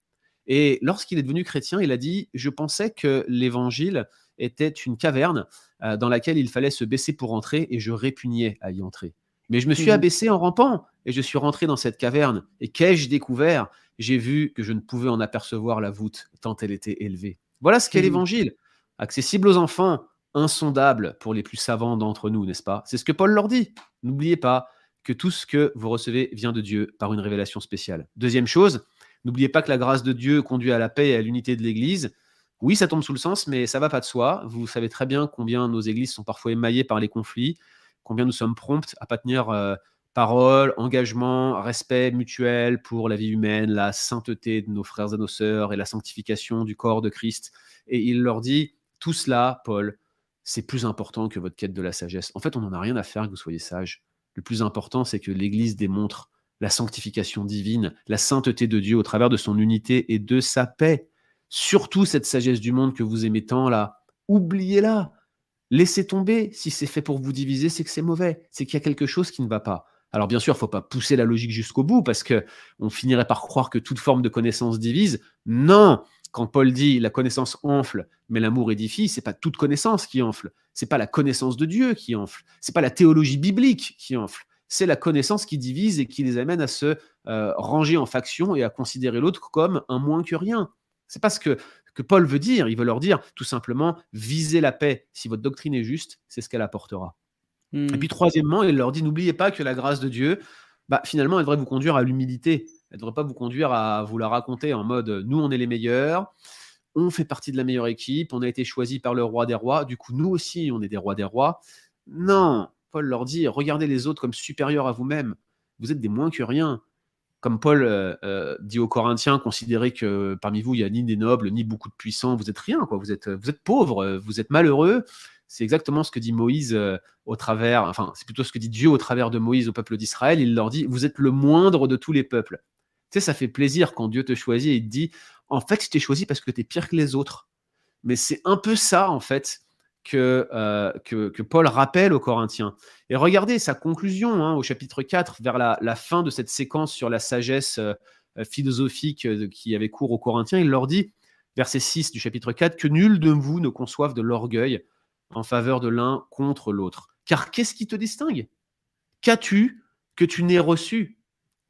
Et lorsqu'il est devenu chrétien, il a dit Je pensais que l'évangile était une caverne euh, dans laquelle il fallait se baisser pour entrer et je répugnais à y entrer. Mais je me suis mmh abaissé en rampant et je suis rentré dans cette caverne. Et qu'ai-je découvert? J'ai vu que je ne pouvais en apercevoir la voûte tant elle était élevée. Voilà ce qu'est mmh l'évangile, accessible aux enfants, insondable pour les plus savants d'entre nous, n'est-ce pas? C'est ce que Paul leur dit. N'oubliez pas que tout ce que vous recevez vient de Dieu par une révélation spéciale. Deuxième chose, n'oubliez pas que la grâce de Dieu conduit à la paix et à l'unité de l'Église. Oui, ça tombe sous le sens, mais ça va pas de soi. Vous savez très bien combien nos églises sont parfois émaillées par les conflits, combien nous sommes prompts à pas tenir euh, parole, engagement, respect mutuel pour la vie humaine, la sainteté de nos frères et nos sœurs et la sanctification du corps de Christ. Et il leur dit, tout cela, Paul, c'est plus important que votre quête de la sagesse. En fait, on n'en a rien à faire que vous soyez sage. Le plus important, c'est que l'Église démontre la sanctification divine, la sainteté de Dieu au travers de son unité et de sa paix. Surtout cette sagesse du monde que vous aimez tant là, oubliez-la. Laissez tomber. Si c'est fait pour vous diviser, c'est que c'est mauvais. C'est qu'il y a quelque chose qui ne va pas. Alors bien sûr, il ne faut pas pousser la logique jusqu'au bout parce que on finirait par croire que toute forme de connaissance divise. Non, quand Paul dit la connaissance enfle, mais l'amour édifie, c'est pas toute connaissance qui enfle. C'est pas la connaissance de Dieu qui enfle. C'est pas la théologie biblique qui enfle. C'est la connaissance qui divise et qui les amène à se euh, ranger en factions et à considérer l'autre comme un moins que rien. C'est pas ce que, que Paul veut dire. Il veut leur dire tout simplement visez la paix. Si votre doctrine est juste, c'est ce qu'elle apportera. Et hmm. puis troisièmement, il leur dit n'oubliez pas que la grâce de Dieu, bah, finalement, elle devrait vous conduire à l'humilité. Elle ne devrait pas vous conduire à vous la raconter en mode nous, on est les meilleurs, on fait partie de la meilleure équipe, on a été choisi par le roi des rois, du coup, nous aussi, on est des rois des rois. Non, Paul leur dit regardez les autres comme supérieurs à vous-même. Vous êtes des moins que rien. Comme Paul euh, euh, dit aux Corinthiens, considérez que parmi vous, il n'y a ni des nobles, ni beaucoup de puissants, vous êtes rien, quoi. Vous êtes, vous êtes pauvres, vous êtes malheureux. C'est exactement ce que dit Moïse euh, au travers, enfin, c'est plutôt ce que dit Dieu au travers de Moïse au peuple d'Israël. Il leur dit Vous êtes le moindre de tous les peuples. Tu sais, ça fait plaisir quand Dieu te choisit et te dit, en fait, je t'ai choisi parce que tu es pire que les autres. Mais c'est un peu ça, en fait, que, euh, que, Paul rappelle aux Corinthiens. Et regardez sa conclusion hein, au chapitre 4, vers la, fin de cette séquence sur la sagesse euh, philosophique euh, qui avait cours aux Corinthiens, il leur dit, verset 6 du chapitre 4, que nul de vous ne conçoive de l'orgueil en faveur de l'un contre l'autre. Car qu'est-ce qui te distingue? Qu'as-tu que tu n'aies reçu?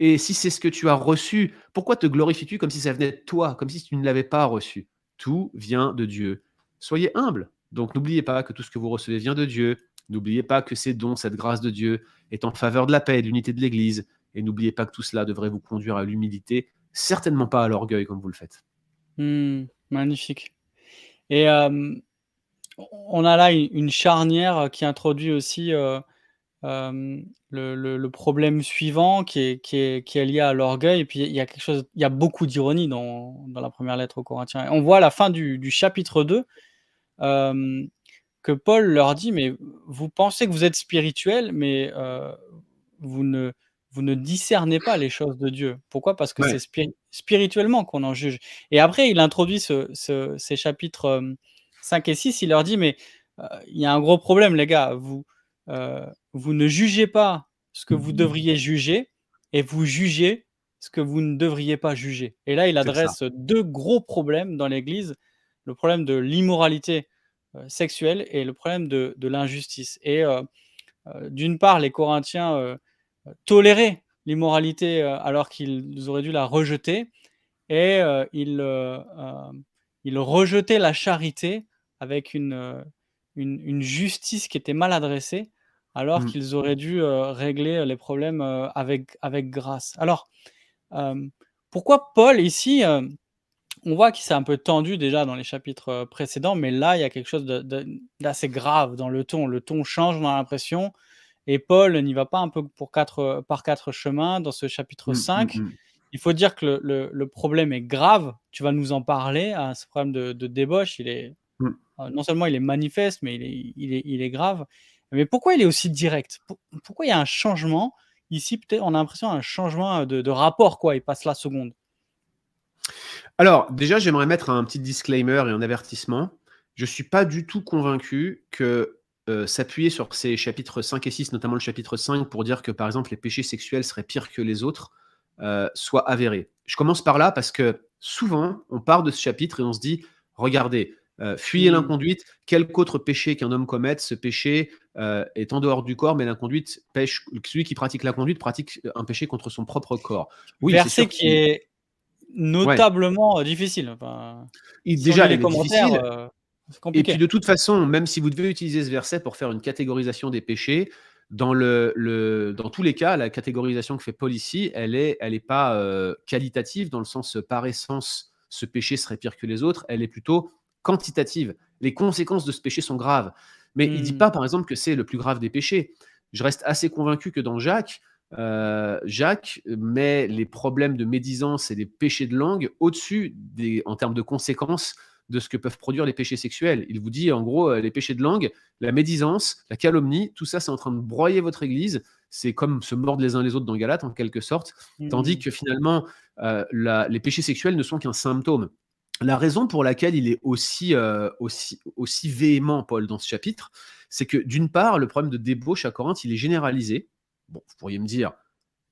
Et si c'est ce que tu as reçu, pourquoi te glorifies-tu comme si ça venait de toi, comme si tu ne l'avais pas reçu? Tout vient de Dieu. Soyez humble. Donc n'oubliez pas que tout ce que vous recevez vient de Dieu. N'oubliez pas que ces dons, cette grâce de Dieu est en faveur de la paix et de l'unité de l'Église. Et n'oubliez pas que tout cela devrait vous conduire à l'humilité, certainement pas à l'orgueil comme vous le faites. Hmm, magnifique. Et euh, on a là une charnière qui introduit aussi euh, euh, le, problème suivant qui est, qui est, lié à l'orgueil. Et puis il y a quelque chose, il y a beaucoup d'ironie dans, la première lettre aux Corinthiens. On voit à la fin du, chapitre 2 euh, que Paul leur dit Mais vous pensez que vous êtes spirituel, mais euh, vous, ne, vous ne discernez pas les choses de Dieu. Pourquoi? Parce que c'est spirituellement qu'on en juge. Et après, il introduit ces chapitres 5 et 6. Il leur dit Mais il y a un gros problème, les gars. Vous vous ne jugez pas ce que vous devriez juger et vous jugez ce que vous ne devriez pas juger. Et là, il adresse deux gros problèmes dans l'Église, le problème de l'immoralité euh, sexuelle et le problème de, l'injustice. Et euh, d'une part, les Corinthiens toléraient l'immoralité alors qu'ils auraient dû la rejeter, et ils, ils rejetaient la charité avec une, une, justice qui était mal adressée, alors mmh. qu'ils auraient dû régler les problèmes avec, avec grâce. Alors, pourquoi Paul ici, on voit qu'il s'est un peu tendu déjà dans les chapitres précédents, mais là, il y a quelque chose d'assez grave dans le ton. Le ton change, on a l'impression, et Paul n'y va pas un peu pour quatre, par quatre chemins dans ce chapitre 5. Mmh, mmh, il faut dire que le, problème est grave. Tu vas nous en parler. Hein, ce problème de, de débauche, il est, euh, non seulement il est manifeste, mais il est, grave. Mais pourquoi il est aussi direct? Pourquoi il y a un changement? Ici, peut-être, on a l'impression d'un changement de, rapport, quoi. Il passe la seconde. Alors, déjà, j'aimerais mettre un petit disclaimer et un avertissement. Je ne suis pas du tout convaincu que s'appuyer sur ces chapitres 5 et 6, notamment le chapitre 5, pour dire que par exemple les péchés sexuels seraient pires que les autres, soit avéré. Je commence par là parce que souvent on part de ce chapitre et on se dit, regardez, fuyez mmh. l'inconduite, quel autre péché qu'un homme commette, ce péché est en dehors du corps, mais l'inconduite pêche, celui qui pratique la conduite pratique un péché contre son propre corps. Oui, Verset qui est notablement difficile. il, déjà, les commentaires. Et puis de toute façon, même si vous devez utiliser ce verset pour faire une catégorisation des péchés, dans, le, dans tous les cas, la catégorisation que fait Paul ici, elle n'est elle est pas euh, qualitative dans le sens par essence, ce péché serait pire que les autres, elle est plutôt quantitative. Les conséquences de ce péché sont graves. Mais il ne dit hmm. pas, par exemple, que c'est le plus grave des péchés. Je reste assez convaincu que dans Jacques, euh, Jacques met les problèmes de médisance et des péchés de langue au-dessus en termes de conséquences de ce que peuvent produire les péchés sexuels. Il vous dit en gros, euh, les péchés de langue, la médisance, la calomnie, tout ça, c'est en train de broyer votre église. C'est comme se mordre les uns les autres dans Galate, en quelque sorte. Tandis mmh. que finalement, euh, les péchés sexuels ne sont qu'un symptôme. La raison pour laquelle il est aussi, euh, aussi, aussi véhément, Paul, dans ce chapitre, c'est que d'une part, le problème de débauche à Corinthe, il est généralisé. Bon, vous pourriez me dire,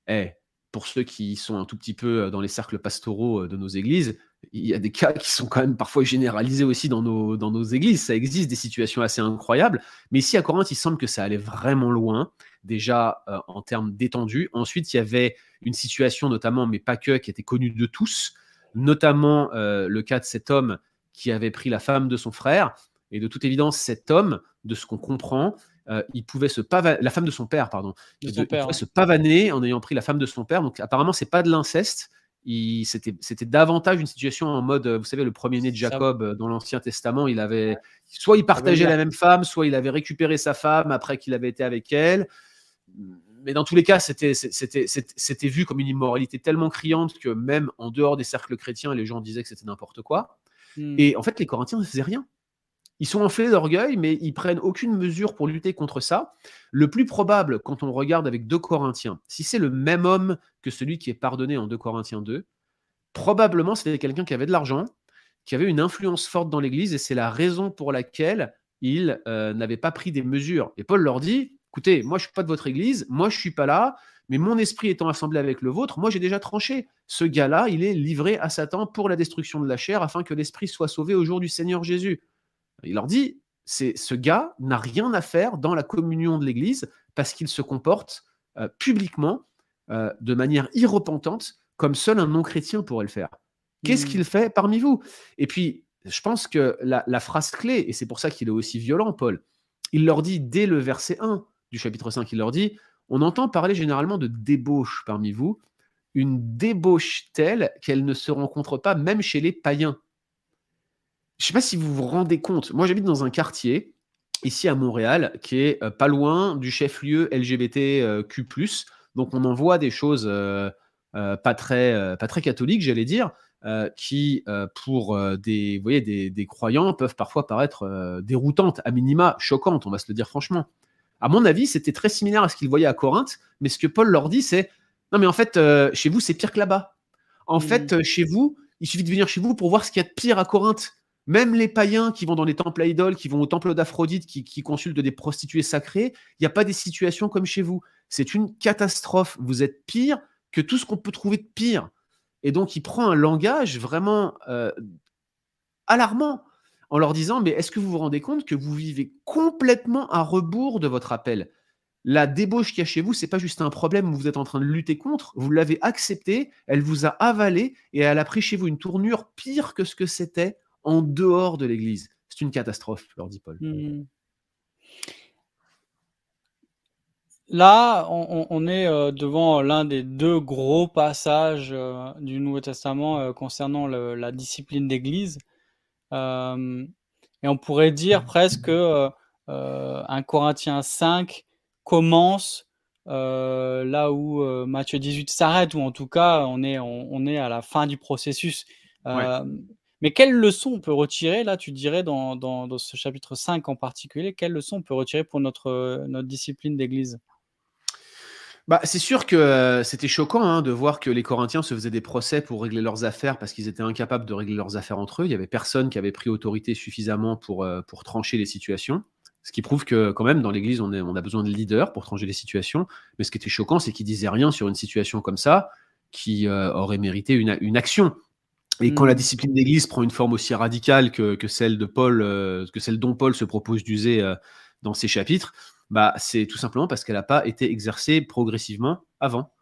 eh, pour ceux qui sont un tout petit peu dans les cercles pastoraux de nos églises, il y a des cas qui sont quand même parfois généralisés aussi dans nos, dans nos églises. Ça existe des situations assez incroyables. Mais ici, à Corinthe, il semble que ça allait vraiment loin, déjà euh, en termes d'étendue. Ensuite, il y avait une situation, notamment, mais pas que, qui était connue de tous, notamment euh, le cas de cet homme qui avait pris la femme de son frère. Et de toute évidence, cet homme, de ce qu'on comprend, euh, il pouvait se pavaner, la femme de son père, pardon, il pouvait se pavaner en ayant pris la femme de son père. Donc apparemment, c'est pas de l'inceste, c'était davantage une situation en mode, vous savez, le premier-né de Jacob euh, dans l'Ancien Testament, il avait soit il partageait la même femme, soit il avait récupéré sa femme après qu'il avait été avec elle. Mais dans tous les cas, c'était vu comme une immoralité tellement criante que même en dehors des cercles chrétiens, les gens disaient que c'était n'importe quoi. Hmm. Et en fait, les Corinthiens ne faisaient rien. Ils sont enflés d'orgueil, mais ils prennent aucune mesure pour lutter contre ça. Le plus probable, quand on regarde avec 2 Corinthiens, si c'est le même homme que celui qui est pardonné en 2 Corinthiens 2, probablement c'était quelqu'un qui avait de l'argent, qui avait une influence forte dans l'Église, et c'est la raison pour laquelle il euh, n'avait pas pris des mesures. Et Paul leur dit, écoutez, moi je ne suis pas de votre Église, moi je ne suis pas là, mais mon esprit étant assemblé avec le vôtre, moi j'ai déjà tranché. Ce gars-là, il est livré à Satan pour la destruction de la chair, afin que l'esprit soit sauvé au jour du Seigneur Jésus. Il leur dit, c'est ce gars n'a rien à faire dans la communion de l'Église parce qu'il se comporte euh, publiquement euh, de manière irrepentante comme seul un non-chrétien pourrait le faire. Qu'est-ce mmh. qu'il fait parmi vous? Et puis, je pense que la, la phrase clé, et c'est pour ça qu'il est aussi violent, Paul, il leur dit dès le verset 1 du chapitre 5, il leur dit, on entend parler généralement de débauche parmi vous, une débauche telle qu'elle ne se rencontre pas même chez les païens je ne sais pas si vous vous rendez compte. Moi, j'habite dans un quartier ici à Montréal qui est euh, pas loin du chef-lieu LGBTQ+. Donc, on en voit des choses euh, euh, pas très catholiques, j'allais dire, qui pour des vous des, des, croyants peuvent parfois paraître déroutantes, à minima choquantes. On va se le dire franchement. À mon avis, c'était très similaire à ce qu'ils voyaient à Corinthe, mais ce que Paul leur dit, c'est non, mais en fait, chez vous, c'est pire que là-bas. En mmh. fait, chez vous, il suffit de venir chez vous pour voir ce qu'il y a de pire à Corinthe. Même les païens qui vont dans les temples à idoles, qui vont au temple d'Aphrodite, qui, consultent des prostituées sacrées, il n'y a pas des situations comme chez vous. C'est une catastrophe. Vous êtes pire que tout ce qu'on peut trouver de pire. Et donc, il prend un langage vraiment euh, alarmant en leur disant, mais est-ce que vous vous rendez compte que vous vivez complètement à rebours de votre appel? La débauche qu'il y a chez vous, c'est pas juste un problème où vous êtes en train de lutter contre, vous l'avez accepté, elle vous a avalé et elle a pris chez vous une tournure pire que ce que c'était en dehors de l'Église. C'est une catastrophe, leur dit Paul. Hmm. Là, on, est euh, devant l'un des deux gros passages euh, du Nouveau Testament euh, concernant la discipline d'Église. Et on pourrait dire presque que 1 Corinthiens 5 commence là où Matthieu 18 s'arrête, ou en tout cas, on est, on, est à la fin du processus. Mais quelle leçon on peut retirer, là, tu dirais, dans, dans, ce chapitre 5 en particulier, quelle leçon on peut retirer pour notre, notre discipline d'Église? Bah, c'est sûr que euh, c'était choquant hein, de voir que les Corinthiens se faisaient des procès pour régler leurs affaires parce qu'ils étaient incapables de régler leurs affaires entre eux. Il n'y avait personne qui avait pris autorité suffisamment pour, euh, pour trancher les situations. Ce qui prouve que, quand même, dans l'Église, on, on, a besoin de leaders pour changer les situations. Mais ce qui était choquant, c'est qu'il disait rien sur une situation comme ça qui euh, aurait mérité une, une action. Et quand la mm. discipline d'Église prend une forme aussi radicale que, que celle de Paul, que celle dont Paul se propose d'user dans ses chapitres, bah, c'est tout simplement parce qu'elle n'a pas été exercée progressivement avant.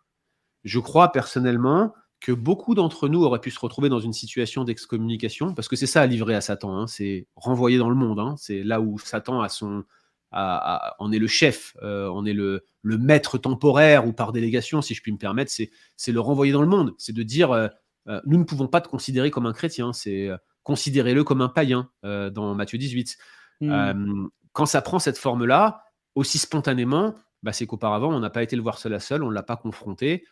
Je crois personnellement que beaucoup d'entre nous auraient pu se retrouver dans une situation d'excommunication, parce que c'est ça à livrer à Satan, hein, c'est renvoyer dans le monde, hein, c'est là où Satan a son, on est le chef, euh, on est le, le, maître temporaire ou par délégation, si je puis me permettre, c'est le renvoyer dans le monde, c'est de dire euh, euh, nous ne pouvons pas te considérer comme un chrétien, c'est considérez-le comme un païen dans Matthieu 18. Mmh. quand ça prend cette forme-là, aussi spontanément, bah, c'est qu'auparavant on n'a pas été le voir seul à seul, on ne l'a pas confronté.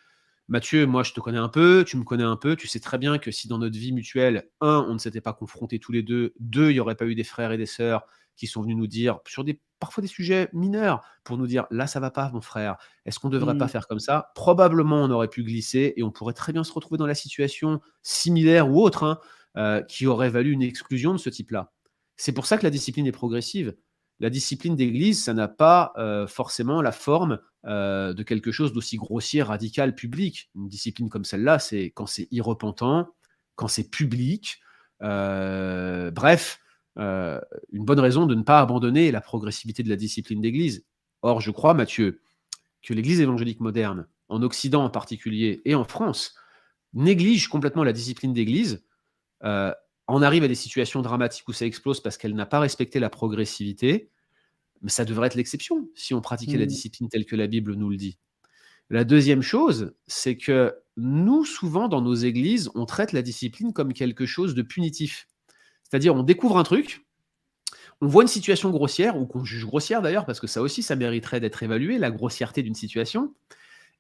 Mathieu, moi je te connais un peu, tu me connais un peu, tu sais très bien que si dans notre vie mutuelle, un, on ne s'était pas confrontés tous les deux, deux, il n'y aurait pas eu des frères et des sœurs qui sont venus nous dire sur des parfois des sujets mineurs pour nous dire là ça va pas mon frère, est-ce qu'on ne devrait pas mmh. faire comme ça? Probablement on aurait pu glisser et on pourrait très bien se retrouver dans la situation similaire ou autre hein, euh, qui aurait valu une exclusion de ce type-là. C'est pour ça que la discipline est progressive. La discipline d'église, ça n'a pas euh, forcément la forme euh, de quelque chose d'aussi grossier, radical, public. Une discipline comme celle-là, c'est quand c'est irrepentant, quand c'est public. Euh, bref, une bonne raison de ne pas abandonner la progressivité de la discipline d'église. Or, je crois, Mathieu, que l'église évangélique moderne, en Occident en particulier et en France, néglige complètement la discipline d'église on arrive à des situations dramatiques où ça explose parce qu'elle n'a pas respecté la progressivité, mais ça devrait être l'exception si on pratiquait la mmh. discipline telle que la Bible nous le dit. La deuxième chose, c'est que nous, souvent, dans nos églises, on traite la discipline comme quelque chose de punitif. C'est-à-dire, on découvre un truc, on voit une situation grossière, ou qu'on juge grossière d'ailleurs, parce que ça aussi, ça mériterait d'être évalué, la grossièreté d'une situation,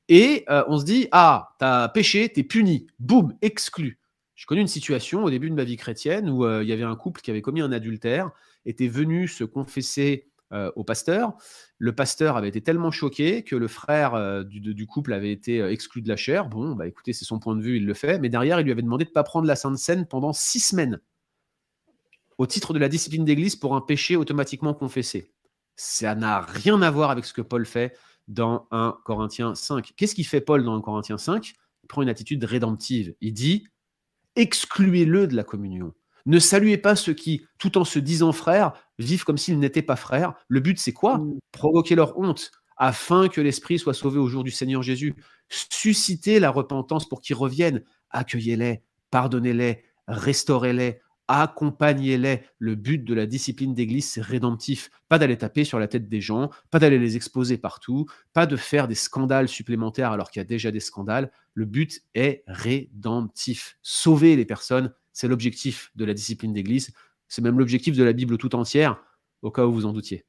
et euh, on se dit, ah, t'as péché, t'es puni, boum, exclu. Je connais une situation au début de ma vie chrétienne où euh, il y avait un couple qui avait commis un adultère, était venu se confesser euh, au pasteur. Le pasteur avait été tellement choqué que le frère euh, du, couple avait été exclu de la chair. Bon, bah écoutez, c'est son point de vue, il le fait. Mais derrière, il lui avait demandé de ne pas prendre la Sainte Seine pendant six semaines au titre de la discipline d'Église pour un péché automatiquement confessé. Ça n'a rien à voir avec ce que Paul fait dans 1 Corinthiens 5. Qu'est-ce qu'il fait Paul dans 1 Corinthiens 5 Il prend une attitude rédemptive. Il dit excluez-le de la communion. Ne saluez pas ceux qui, tout en se disant frères, vivent comme s'ils n'étaient pas frères. Le but, c'est quoi? Mm. Provoquer leur honte, afin que l'esprit soit sauvé au jour du Seigneur Jésus. Susciter la repentance pour qu'ils reviennent. Accueillez-les, pardonnez-les, restaurez-les, accompagnez-les. Le but de la discipline d'église, c'est rédemptif. Pas d'aller taper sur la tête des gens, pas d'aller les exposer partout, pas de faire des scandales supplémentaires alors qu'il y a déjà des scandales. Le but est rédemptif. Sauver les personnes, c'est l'objectif de la discipline d'église. C'est même l'objectif de la Bible tout entière, au cas où vous en doutiez.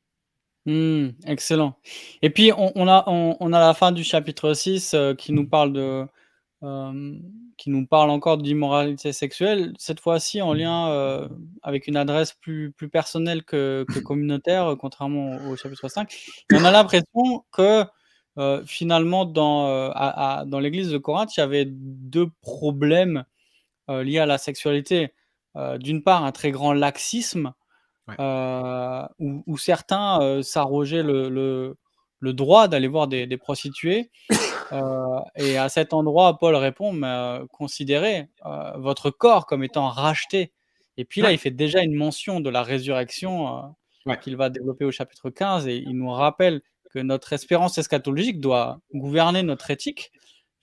Hmm, excellent. Et puis, on, a, on, a la fin du chapitre 6 euh, qui nous parle de, qui nous parle encore d'immoralité sexuelle, cette fois-ci en lien avec une adresse plus, plus personnelle que, communautaire, contrairement au, chapitre 5. on a l'impression que finalement, dans, dans l'église de Corinthe, il y avait deux problèmes liés à la sexualité. D'une part, un très grand laxisme, où, certains s'arrogeaient le, le, droit d'aller voir des, des prostituées. Euh, et à cet endroit, Paul répond, mais euh, considérez euh, votre corps comme étant racheté. Et puis là, il fait déjà une mention de la résurrection qu'il va développer au chapitre 15, et il nous rappelle que notre espérance eschatologique doit gouverner notre éthique.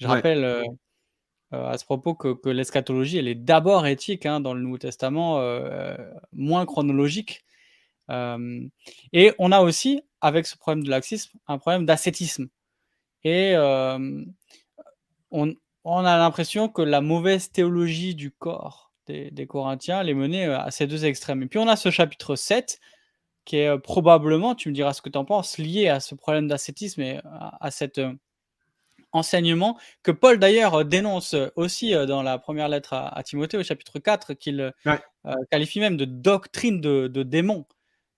Je rappelle à ce propos que, l'eschatologie, elle est d'abord éthique hein, dans le Nouveau Testament, moins chronologique. Et on a aussi, avec ce problème de laxisme, un problème d'ascétisme. Et on, a l'impression que la mauvaise théologie du corps des, Corinthiens les menait à ces deux extrêmes. Et puis on a ce chapitre 7 qui est probablement, tu me diras ce que tu en penses, lié à ce problème d'ascétisme et à, cet enseignement que Paul d'ailleurs dénonce aussi dans la première lettre à, Timothée au chapitre 4 qu'il qualifie même de doctrine de, de démons.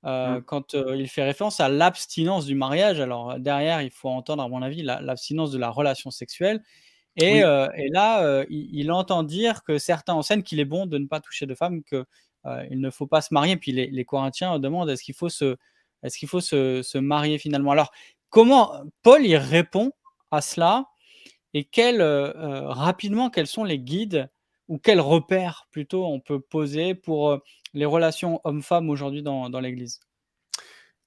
Euh, mmh. quand il fait référence à l'abstinence du mariage. Alors derrière, il faut entendre, à mon avis, l'abstinence de la relation sexuelle. Et, là, il, entend dire que certains enseignent qu'il est bon de ne pas toucher de femmes, qu'il il ne faut pas se marier. Puis les, Corinthiens demandent est-ce qu'il faut se, Est-ce qu'il faut se, marier finalement? Alors, comment Paul y répond à cela? Et quel, rapidement, quels sont les guides ou quels repères plutôt on peut poser pour les relations hommes-femmes aujourd'hui dans, dans l'Église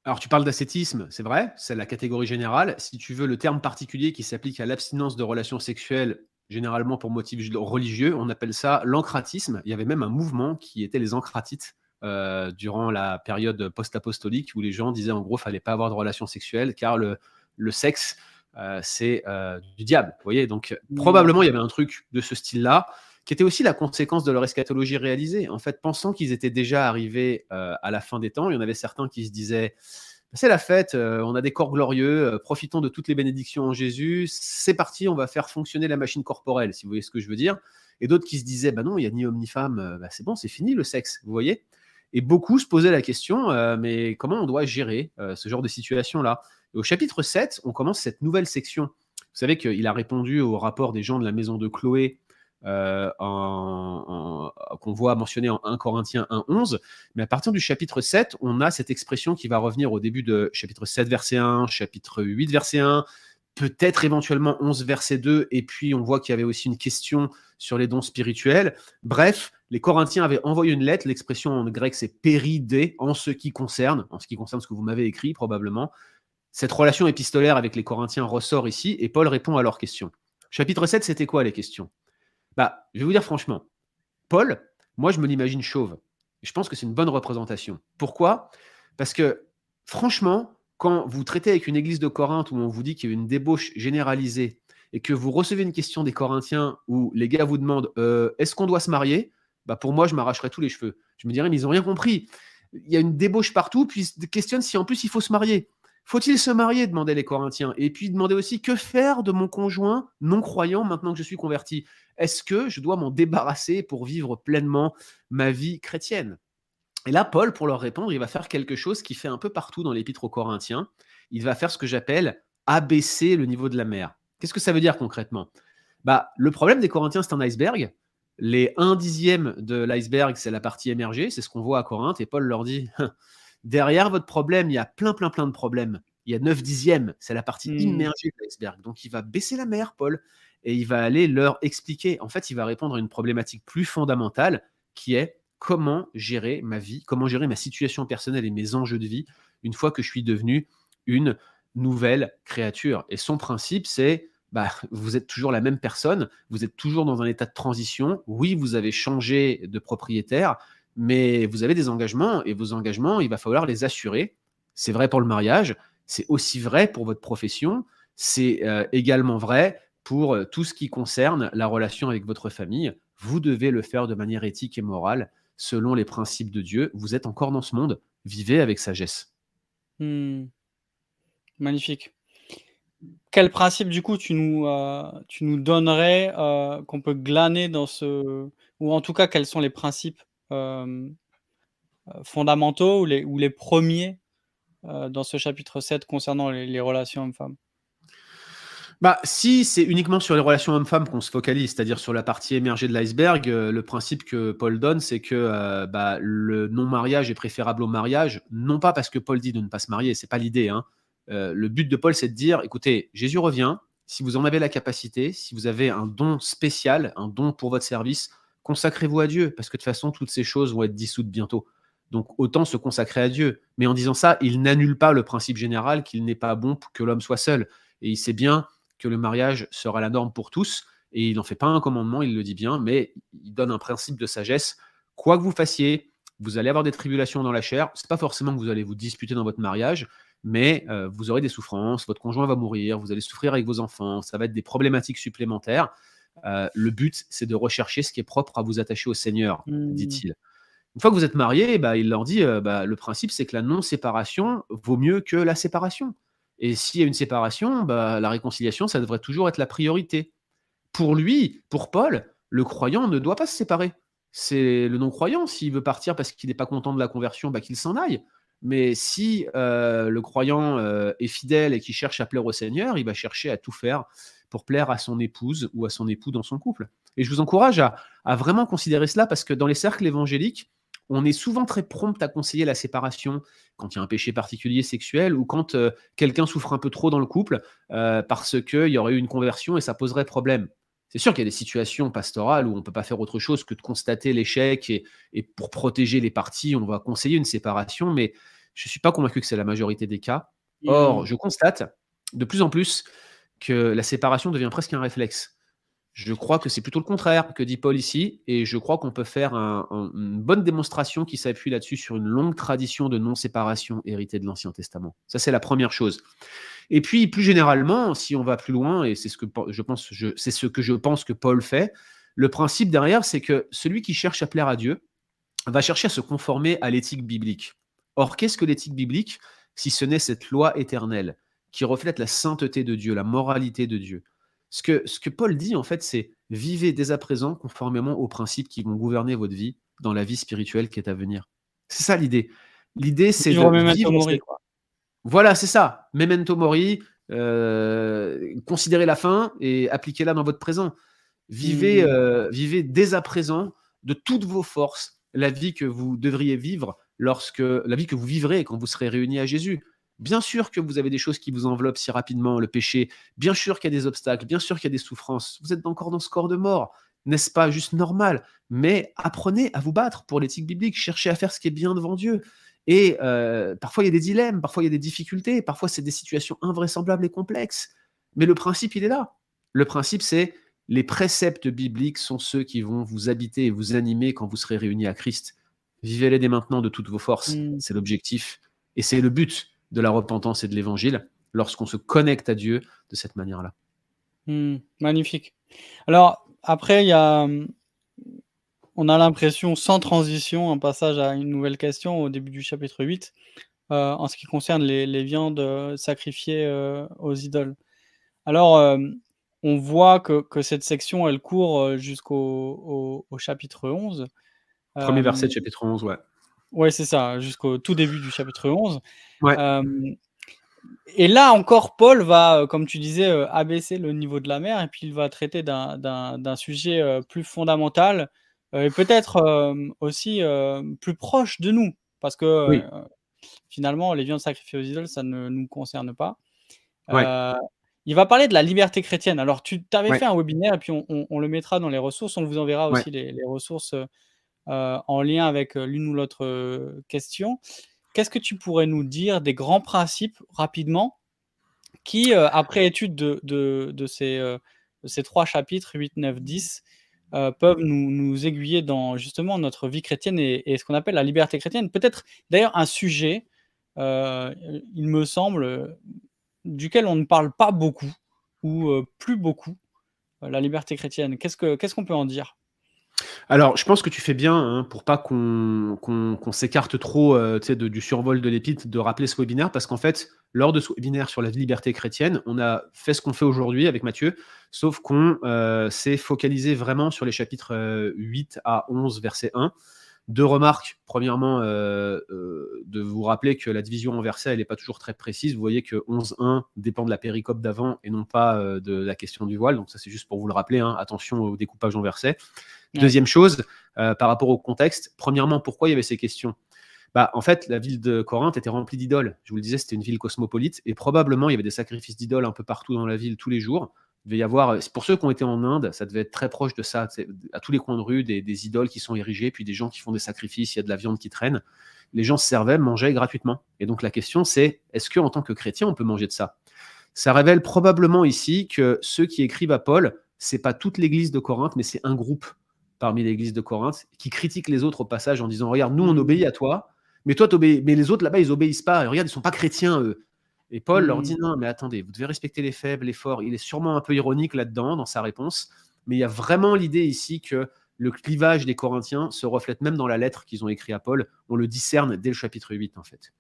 alors, tu parles d'ascétisme, c'est vrai, c'est la catégorie générale. Si tu veux le terme particulier qui s'applique à l'abstinence de relations sexuelles, généralement pour motifs religieux, on appelle ça l'ancratisme. Il y avait même un mouvement qui était les ancratites euh, durant la période post-apostolique où les gens disaient en gros fallait pas avoir de relations sexuelles car le, le sexe euh, c'est euh, du diable. Vous voyez, donc mmh. probablement il y avait un truc de ce style-là qui était aussi la conséquence de leur eschatologie réalisée. En fait, pensant qu'ils étaient déjà arrivés euh, à la fin des temps, il y en avait certains qui se disaient c'est la fête, euh, on a des corps glorieux, euh, profitons de toutes les bénédictions en Jésus, c'est parti, on va faire fonctionner la machine corporelle, si vous voyez ce que je veux dire. Et d'autres qui se disaient bah non, il n'y a ni homme ni femme, bah c'est bon, c'est fini le sexe, vous voyez. Et beaucoup se posaient la question, mais comment on doit gérer ce genre de situation-là? Au chapitre 7, on commence cette nouvelle section. Vous savez qu'il a répondu au rapport des gens de la maison de Chloé euh, qu'on voit mentionné en 1 Corinthiens 1.11. Mais à partir du chapitre 7, on a cette expression qui va revenir au début de chapitre 7, verset 1, chapitre 8, verset 1, peut-être éventuellement 11, verset 2, et puis on voit qu'il y avait aussi une question sur les dons spirituels. Bref, les Corinthiens avaient envoyé une lettre, l'expression en grec c'est péridé, en ce qui concerne, en ce qui concerne ce que vous m'avez écrit probablement. Cette relation épistolaire avec les Corinthiens ressort ici, et Paul répond à leurs questions. Chapitre 7, c'était quoi les questions? Bah, je vais vous dire franchement, Paul, moi, je me l'imagine chauve. Je pense que c'est une bonne représentation. Pourquoi? Parce que, franchement, quand vous traitez avec une église de Corinthe où on vous dit qu'il y a une débauche généralisée et que vous recevez une question des Corinthiens où les gars vous demandent euh, est-ce qu'on doit se marier? Bah Pour moi, je m'arracherais tous les cheveux. Je me dirais, mais ils n'ont rien compris. Il y a une débauche partout, puis ils questionnent si en plus il faut se marier. Faut-il se marier demandaient les Corinthiens. Et puis demandaient aussi que faire de mon conjoint non croyant maintenant que je suis converti? Est-ce que je dois m'en débarrasser pour vivre pleinement ma vie chrétienne? Et là, Paul, pour leur répondre, il va faire quelque chose qui fait un peu partout dans l'épître aux Corinthiens. Il va faire ce que j'appelle abaisser le niveau de la mer. Qu'est-ce que ça veut dire concrètement? Bah, Le problème des Corinthiens, c'est un iceberg. Les 1 dixième de l'iceberg, c'est la partie émergée, c'est ce qu'on voit à Corinthe. Et Paul leur dit Derrière votre problème, il y a plein, plein, plein de problèmes. Il y a 9 dixièmes, c'est la partie mmh. immergée de l'iceberg. Donc il va baisser la mer, Paul, et il va aller leur expliquer. En fait, il va répondre à une problématique plus fondamentale qui est comment gérer ma vie, comment gérer ma situation personnelle et mes enjeux de vie une fois que je suis devenu une nouvelle créature. Et son principe, c'est bah, vous êtes toujours la même personne, vous êtes toujours dans un état de transition. Oui, vous avez changé de propriétaire, mais vous avez des engagements et vos engagements, il va falloir les assurer. C'est vrai pour le mariage, c'est aussi vrai pour votre profession, c'est euh, également vrai pour euh, tout ce qui concerne la relation avec votre famille. Vous devez le faire de manière éthique et morale, selon les principes de Dieu. Vous êtes encore dans ce monde, vivez avec sagesse. Hmm. Magnifique. Quel principe du coup tu nous, euh, tu nous donnerais qu'on peut glaner dans ce... Ou en tout cas, quels sont les principes fondamentaux ou les, ou les premiers euh, dans ce chapitre 7 concernant les, relations hommes-femmes? Bah, si c'est uniquement sur les relations hommes-femmes qu'on se focalise, c'est-à-dire sur la partie émergée de l'iceberg, le principe que Paul donne, c'est que bah, le non-mariage est préférable au mariage, non pas parce que Paul dit de ne pas se marier, c'est pas l'idée. Hein. le but de Paul, c'est de dire, écoutez, Jésus revient, si vous en avez la capacité, si vous avez un don spécial, un don pour votre service, consacrez-vous à Dieu, parce que de toute façon, toutes ces choses vont être dissoutes bientôt. Donc autant se consacrer à Dieu. Mais en disant ça, il n'annule pas le principe général qu'il n'est pas bon que l'homme soit seul. Et il sait bien que le mariage sera la norme pour tous. Et il n'en fait pas un commandement, il le dit bien, mais il donne un principe de sagesse. Quoi que vous fassiez, vous allez avoir des tribulations dans la chair. C'est pas forcément que vous allez vous disputer dans votre mariage, mais euh, vous aurez des souffrances, votre conjoint va mourir, vous allez souffrir avec vos enfants, ça va être des problématiques supplémentaires. Euh, le but, c'est de rechercher ce qui est propre à vous attacher au Seigneur, mmh. dit-il. Une fois que vous êtes marié, bah, il leur dit, euh, bah, le principe, c'est que la non-séparation vaut mieux que la séparation. Et s'il y a une séparation, bah, la réconciliation, ça devrait toujours être la priorité. Pour lui, pour Paul, le croyant ne doit pas se séparer. C'est le non-croyant, s'il veut partir parce qu'il n'est pas content de la conversion, bah, qu'il s'en aille. Mais si euh, le croyant est fidèle et qui cherche à plaire au Seigneur, il va chercher à tout faire pour plaire à son épouse ou à son époux dans son couple. Et je vous encourage à, vraiment considérer cela parce que dans les cercles évangéliques, on est souvent très prompt à conseiller la séparation quand il y a un péché particulier sexuel ou quand euh, quelqu'un souffre un peu trop dans le couple euh, parce qu'il y aurait eu une conversion et ça poserait problème. C'est sûr qu'il y a des situations pastorales où on ne peut pas faire autre chose que de constater l'échec et, et, pour protéger les parties, on va conseiller une séparation, mais je ne suis pas convaincu que c'est la majorité des cas. Or, je constate de plus en plus que la séparation devient presque un réflexe. Je crois que c'est plutôt le contraire que dit Paul ici, et je crois qu'on peut faire une bonne démonstration qui s'appuie là-dessus sur une longue tradition de non-séparation héritée de l'Ancien Testament. Ça, c'est la première chose. Et puis, plus généralement, si on va plus loin, et c'est ce que je pense, c'est ce que je pense que Paul fait, le principe derrière, c'est que celui qui cherche à plaire à Dieu va chercher à se conformer à l'éthique biblique. Or, qu'est-ce que l'éthique biblique si ce n'est cette loi éternelle? Qui reflète la sainteté de Dieu, la moralité de Dieu ce que, ce que Paul dit, en fait, c'est vivez dès à présent conformément aux principes qui vont gouverner votre vie dans la vie spirituelle qui est à venir. C'est ça l'idée. L'idée, c'est de vivre. Mori, quoi. Voilà, c'est ça. Memento mori. Euh, considérez la fin et appliquez-la dans votre présent. Vivez, mmh. euh, vivez dès à présent de toutes vos forces la vie que vous devriez vivre lorsque la vie que vous vivrez quand vous serez réunis à Jésus. Bien sûr que vous avez des choses qui vous enveloppent si rapidement, le péché. Bien sûr qu'il y a des obstacles, bien sûr qu'il y a des souffrances. Vous êtes encore dans ce corps de mort. N'est-ce pas juste normal? Mais apprenez à vous battre pour l'éthique biblique. Cherchez à faire ce qui est bien devant Dieu. Et euh, parfois, il y a des dilemmes, parfois, il y a des difficultés, parfois, c'est des situations invraisemblables et complexes. Mais le principe, il est là. Le principe, c'est les préceptes bibliques sont ceux qui vont vous habiter et vous animer quand vous serez réunis à Christ. Vivez-les dès maintenant de toutes vos forces. Mmh. C'est l'objectif. Et c'est le but de la repentance et de l'évangile lorsqu'on se connecte à Dieu de cette manière-là. Hmm, magnifique. Alors, après, il y a, on a l'impression, sans transition, un passage à une nouvelle question au début du chapitre 8, euh, en ce qui concerne les, viandes sacrifiées euh, aux idoles. Alors, euh, on voit que, cette section, elle court jusqu'au au, chapitre 11. Premier verset de chapitre 11, ouais. Ouais, c'est ça, jusqu'au tout début du chapitre 11. et là encore, Paul va, comme tu disais, abaisser le niveau de la mer et puis il va traiter d'un sujet plus fondamental et peut-être aussi plus proche de nous, parce que finalement, les viandes sacrifiées aux idoles, ça ne nous concerne pas. il va parler de la liberté chrétienne. Alors, tu avais fait un webinaire et puis on, le mettra dans les ressources. On vous enverra aussi les, les, ressources euh, en lien avec euh, l'une ou l'autre euh, question. Qu'est-ce que tu pourrais nous dire des grands principes rapidement qui, après étude de, ces, trois chapitres, 8, 9, 10, peuvent nous, aiguiller dans justement notre vie chrétienne et, ce qu'on appelle la liberté chrétienne? Peut-être d'ailleurs un sujet, il me semble, duquel on ne parle pas beaucoup ou plus beaucoup, la liberté chrétienne. Qu'est-ce qu'on ce qu'on peut en dire? Alors, je pense que tu fais bien, hein, pour pas qu'on s'écarte trop euh, du survol de l'épître, de rappeler ce webinaire, parce qu'en fait, lors de ce webinaire sur la liberté chrétienne, on a fait ce qu'on fait aujourd'hui avec Mathieu, sauf qu'on euh, s'est focalisé vraiment sur les chapitres 8 euh, à 11, verset 1. Deux remarques. Premièrement, de vous rappeler que la division en versets, elle n'est pas toujours très précise. Vous voyez que 11.1 dépend de la péricope d'avant et non pas de la question du voile. Donc ça, c'est juste pour vous le rappeler. Hein. Attention au découpage en versets. Deuxième chose, euh, par rapport au contexte, premièrement, pourquoi il y avait ces questions? Bah, En fait, la ville de Corinthe était remplie d'idoles. Je vous le disais, c'était une ville cosmopolite et probablement il y avait des sacrifices d'idoles un peu partout dans la ville tous les jours. Il devait y avoir, pour ceux qui ont été en Inde, ça devait être très proche de ça. À tous les coins de rue, des, idoles qui sont érigées, puis des gens qui font des sacrifices, il y a de la viande qui traîne. Les gens se servaient, mangeaient gratuitement. Et donc la question, c'est est-ce qu'en tant que chrétien, on peut manger de ça? Ça révèle probablement ici que ceux qui écrivent à Paul, c'est pas toute l'église de Corinthe, mais c'est un groupe parmi l'église de Corinthe qui critiquent les autres au passage en disant Regarde, nous on mm. obéit à toi, mais toi t'obéis, mais les autres là-bas ils obéissent pas. Et regarde, ils sont pas chrétiens eux. Et Paul leur dit mm. Non, mais attendez, vous devez respecter les faibles, les forts. Il est sûrement un peu ironique là-dedans dans sa réponse, mais il y a vraiment l'idée ici que le clivage des Corinthiens se reflète même dans la lettre qu'ils ont écrite à Paul. On le discerne dès le chapitre 8 en fait.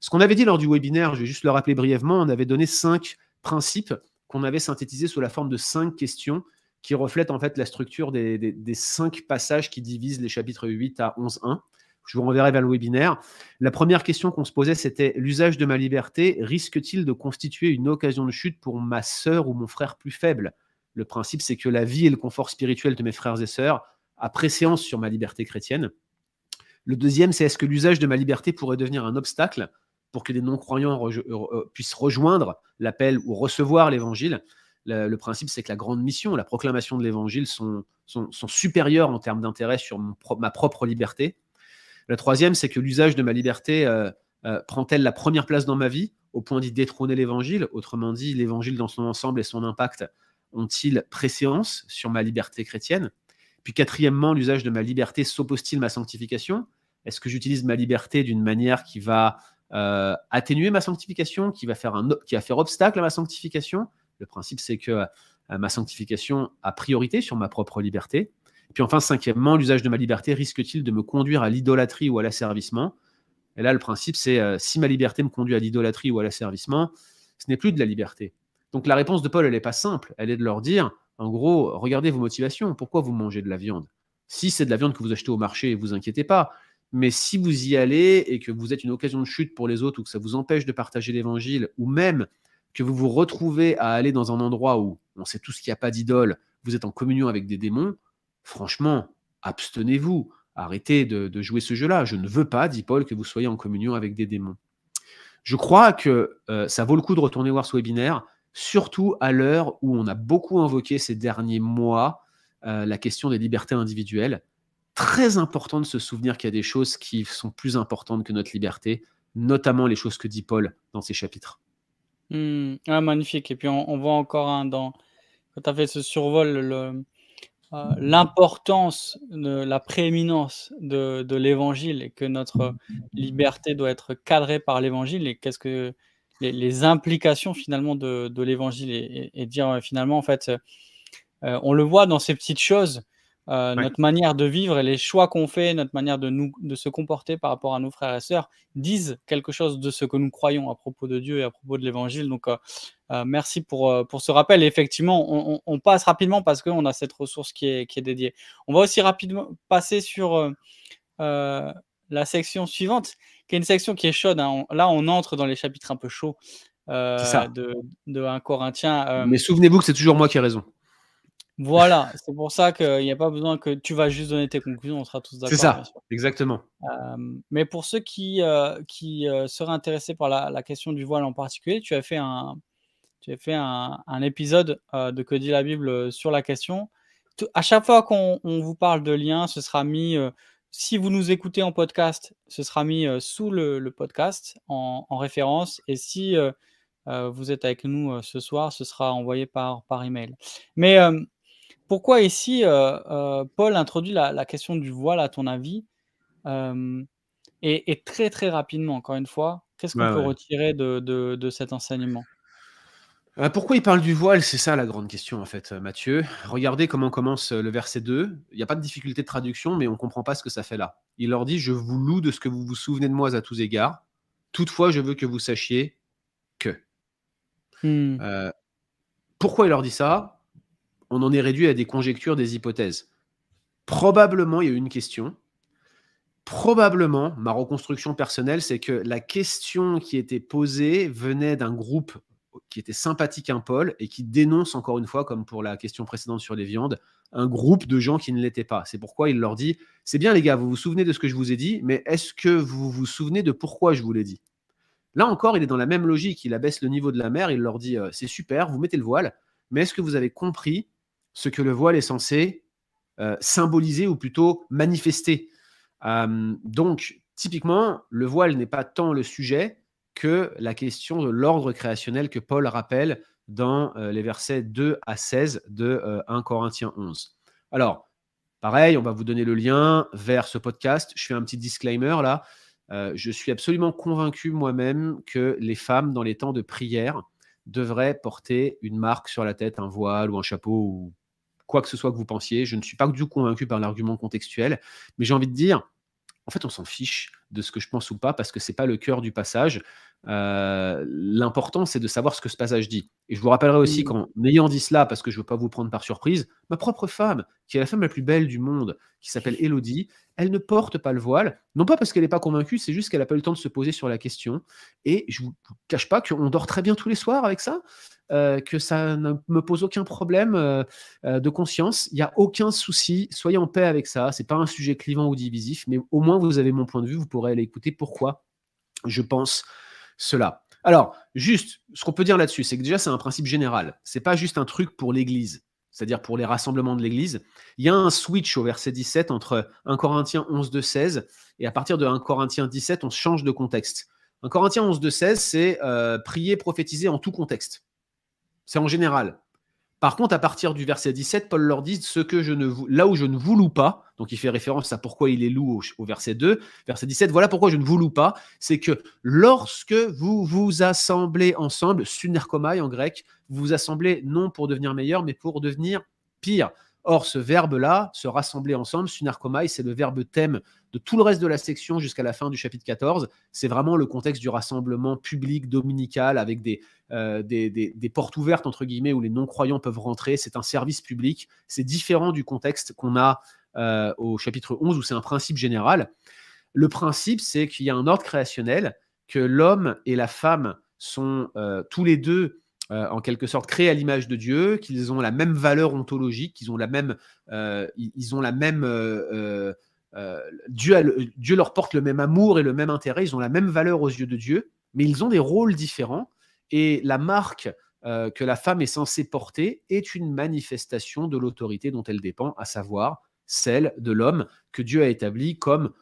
Ce qu'on avait dit lors du webinaire, je vais juste le rappeler brièvement, on avait donné cinq principes qu'on avait synthétisés sous la forme de cinq questions qui reflète en fait la structure des, cinq passages qui divisent les chapitres 8 à 11.1. Je vous renverrai vers le webinaire. La première question qu'on se posait, c'était l'usage de ma liberté risque-t-il de constituer une occasion de chute pour ma sœur ou mon frère plus faible? Le principe, c'est que la vie et le confort spirituel de mes frères et sœurs a préséance sur ma liberté chrétienne. Le deuxième, c'est est-ce que l'usage de ma liberté pourrait devenir un obstacle pour que les non-croyants puissent rejoindre l'appel ou recevoir l'évangile? Le, principe, c'est que la grande mission, la proclamation de l'évangile sont, sont, supérieures en termes d'intérêt sur ma propre liberté. Le troisième, c'est que l'usage de ma liberté euh, euh, prend-elle la première place dans ma vie au point d'y détrôner l'évangile? Autrement dit, l'évangile dans son ensemble et son impact ont-ils préséance sur ma liberté chrétienne? Puis quatrièmement, l'usage de ma liberté s'oppose-t-il à ma sanctification? Est-ce que j'utilise ma liberté d'une manière qui va euh, atténuer ma sanctification, qui va faire obstacle à ma sanctification? Le principe, c'est que euh, ma sanctification a priorité sur ma propre liberté. Puis enfin, cinquièmement, l'usage de ma liberté risque-t-il de me conduire à l'idolâtrie ou à l'asservissement? Et là, le principe, c'est euh, si ma liberté me conduit à l'idolâtrie ou à l'asservissement, ce n'est plus de la liberté. Donc la réponse de Paul, elle n'est pas simple. Elle est de leur dire, en gros, regardez vos motivations. Pourquoi vous mangez de la viande? Si c'est de la viande que vous achetez au marché, vous inquiétez pas. Mais si vous y allez et que vous êtes une occasion de chute pour les autres ou que ça vous empêche de partager l'évangile ou même que vous vous retrouvez à aller dans un endroit où on sait tous qu'il n'y a pas d'idole, vous êtes en communion avec des démons, franchement, abstenez-vous. Arrêtez de, jouer ce jeu-là. Je ne veux pas, dit Paul, que vous soyez en communion avec des démons. Je crois que euh, ça vaut le coup de retourner voir ce webinaire, surtout à l'heure où on a beaucoup invoqué ces derniers mois euh, la question des libertés individuelles. Très important de se souvenir qu'il y a des choses qui sont plus importantes que notre liberté, notamment les choses que dit Paul dans ses chapitres. Mmh. Ah, magnifique. Et puis on, voit encore un dans quand tu as fait ce survol, euh, l'importance la prééminence de, l'évangile et que notre liberté doit être cadrée par l'évangile et qu'est-ce que les, implications finalement de, de l'évangile et, dire euh, finalement en fait euh, on le voit dans ces petites choses euh, notre manière de vivre et les choix qu'on fait, notre manière de, nous, de se comporter par rapport à nos frères et sœurs disent quelque chose de ce que nous croyons à propos de Dieu et à propos de l'Évangile. Donc, euh, euh, merci pour, pour ce rappel. effectivement, on, passe rapidement parce qu'on a cette ressource qui est, qui est dédiée. On va aussi rapidement passer sur la section suivante, qui est une section qui est chaude. Hein. là, on entre dans les chapitres un peu chauds de, de 1 Corinthien. Mais souvenez-vous que c'est toujours moi qui ai raison. Voilà, c'est pour ça qu'il n'y a pas besoin que tu vas juste donner tes conclusions, on sera tous d'accord. C'est ça, exactement. mais pour ceux qui, qui seraient intéressés par la, question du voile en particulier, tu as fait un, tu as fait un, épisode de Que dit la Bible sur la question. à chaque fois qu'on vous parle de lien, ce sera mis, si vous nous écoutez en podcast, ce sera mis sous le, podcast en, en, référence. Et si vous êtes avec nous ce soir, ce sera envoyé par, par email. Mais pourquoi ici, euh, euh, Paul introduit la, question du voile, à ton avis et, très très rapidement, encore une fois, qu'est-ce qu'on peut retirer de, cet enseignement? Euh, pourquoi il parle du voile? C'est ça la grande question en fait, Mathieu. Regardez comment commence le verset 2. Il n'y a pas de difficulté de traduction, mais on ne comprend pas ce que ça fait là. Il leur dit, je vous loue de ce que vous vous souvenez de moi à tous égards. Toutefois, je veux que vous sachiez que. Mmh. pourquoi il leur dit ça? On en est réduit à des conjectures, des hypothèses. Probablement, il y a une question. Probablement, ma reconstruction personnelle, c'est que la question qui était posée venait d'un groupe qui était sympathique à Paul et qui dénonce encore une fois, comme pour la question précédente sur les viandes, un groupe de gens qui ne l'étaient pas. C'est pourquoi il leur dit, c'est bien les gars, vous vous souvenez de ce que je vous ai dit, mais est-ce que vous vous souvenez de pourquoi je vous l'ai dit? Là encore, il est dans la même logique, il abaisse le niveau de la mer, il leur dit, euh, c'est super, vous mettez le voile, mais est-ce que vous avez compris ce que le voile est censé euh, symboliser ou plutôt manifester. Euh, donc, typiquement, le voile n'est pas tant le sujet que la question de l'ordre créationnel que Paul rappelle dans euh, les versets 2 à 16 de 1 Corinthiens 11. Alors, pareil, on va vous donner le lien vers ce podcast. Je fais un petit disclaimer là. je suis absolument convaincu moi-même que les femmes, dans les temps de prière, devraient porter une marque sur la tête, un voile ou un chapeau ou quoi que ce soit que vous pensiez. Je ne suis pas du tout convaincu par l'argument contextuel, mais j'ai envie de dire, en fait, on s'en fiche de ce que je pense ou pas parce que c'est pas le cœur du passage. Euh, l'important, c'est de savoir ce que ce passage dit. Et je vous rappellerai aussi qu'en ayant dit cela, parce que je ne veux pas vous prendre par surprise, ma propre femme, qui est la femme la plus belle du monde, qui s'appelle Elodie, elle ne porte pas le voile, non pas parce qu'elle n'est pas convaincue, c'est juste qu'elle n'a pas eu le temps de se poser sur la question. Et je ne vous cache pas qu'on dort très bien tous les soirs avec ça, euh, que ça ne me pose aucun problème euh, de conscience. Il n'y a aucun souci, soyez en paix avec ça. Ce n'est pas un sujet clivant ou divisif, mais au moins vous avez mon point de vue, vous pourrez aller écouter pourquoi je pense cela. Alors, juste, ce qu'on peut dire là-dessus, c'est que déjà, c'est un principe général. C'est pas juste un truc pour l'Église, c'est-à-dire pour les rassemblements de l'Église. Il y a un switch au verset 17 entre 1 Corinthiens 11, 2, 16, et à partir de 1 Corinthiens 17, on change de contexte. 1 Corinthiens 11, 2, 16, c'est euh, prier, prophétiser en tout contexte. C'est en général. Par contre, à partir du verset 17, Paul leur dit ce que je ne là où je ne vous loue pas, donc il fait référence à pourquoi il est loup au, verset 2, verset 17, voilà pourquoi je ne vous loue pas, c'est que lorsque vous vous assemblez ensemble, sunerkomai en grec, vous vous assemblez non pour devenir meilleur, mais pour devenir pire. Or, ce verbe-là, se rassembler ensemble, sunarkomai, c'est le verbe thème de tout le reste de la section jusqu'à la fin du chapitre 14. C'est vraiment le contexte du rassemblement public dominical avec euh, des, des, portes ouvertes, entre guillemets, où les non-croyants peuvent rentrer. C'est un service public. C'est différent du contexte qu'on a euh, au chapitre 11 où c'est un principe général. Le principe, c'est qu'il y a un ordre créationnel, que l'homme et la femme sont euh, tous les deux euh, en quelque sorte créés à l'image de Dieu, qu'ils ont la même valeur ontologique, qu'ils ont la même, euh, ils ont la même euh, Dieu, Dieu leur porte le même amour et le même intérêt, ils ont la même valeur aux yeux de Dieu, mais ils ont des rôles différents. Et la marque que la femme est censée porter est une manifestation de l'autorité dont elle dépend, à savoir celle de l'homme que Dieu a établi comme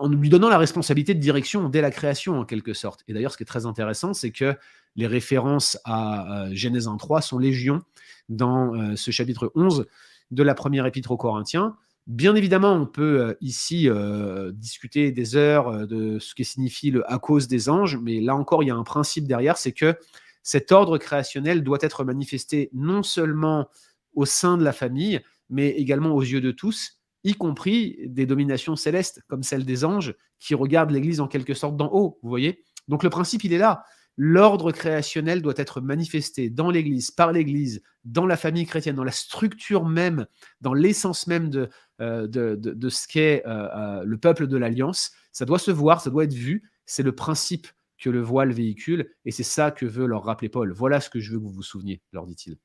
en lui donnant la responsabilité de direction dès la création en quelque sorte. Et d'ailleurs, ce qui est très intéressant, c'est que les références à euh, Genèse 1.3 sont légion dans euh, ce chapitre 11 de la première épître aux Corinthiens. Bien évidemment, on peut euh, ici discuter des heures de ce que signifie le à cause des anges, mais là encore, il y a un principe derrière, c'est que cet ordre créationnel doit être manifesté non seulement au sein de la famille, mais également aux yeux de tous, y compris des dominations célestes, comme celle des anges, qui regardent l'Église en quelque sorte d'en haut, vous voyez Donc le principe, il est là. L'ordre créationnel doit être manifesté dans l'Église, par l'Église, dans la famille chrétienne, dans la structure même, dans l'essence même de, euh, ce qu'est euh, euh, le peuple de l'Alliance. Ça doit se voir, ça doit être vu. C'est le principe que le voile véhicule, et c'est ça que veut leur rappeler Paul. Voilà ce que je veux que vous vous souveniez, leur dit-il.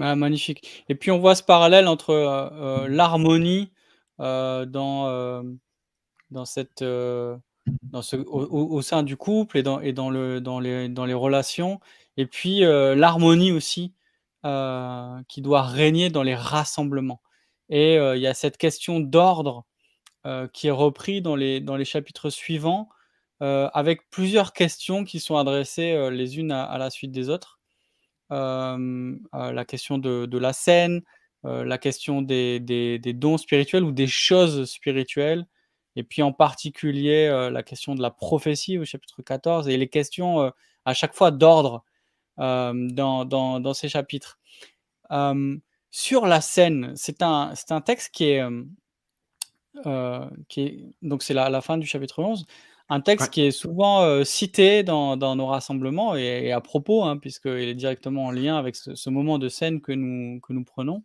Ah, magnifique. Et puis on voit ce parallèle entre l'harmonie dans, dans cette dans ce, au, sein du couple et dans, et dans, le, dans, les, dans les relations, et puis euh, l'harmonie aussi euh, qui doit régner dans les rassemblements. Et euh, il y a cette question d'ordre qui est repris dans les, dans les chapitres suivants, avec plusieurs questions qui sont adressées les unes à, la suite des autres. La question de, de la scène, la question des, des, dons spirituels ou des choses spirituelles, et puis en particulier euh, la question de la prophétie au chapitre 14 et les questions euh, à chaque fois d'ordre euh, dans, dans, ces chapitres. sur la scène, c'est un, un texte qui est, qui est donc c'est la, fin du chapitre 11, un texte qui est souvent cité dans, dans, nos rassemblements et, à propos, hein, puisqu'il est directement en lien avec ce, ce, moment de scène que nous, que nous prenons.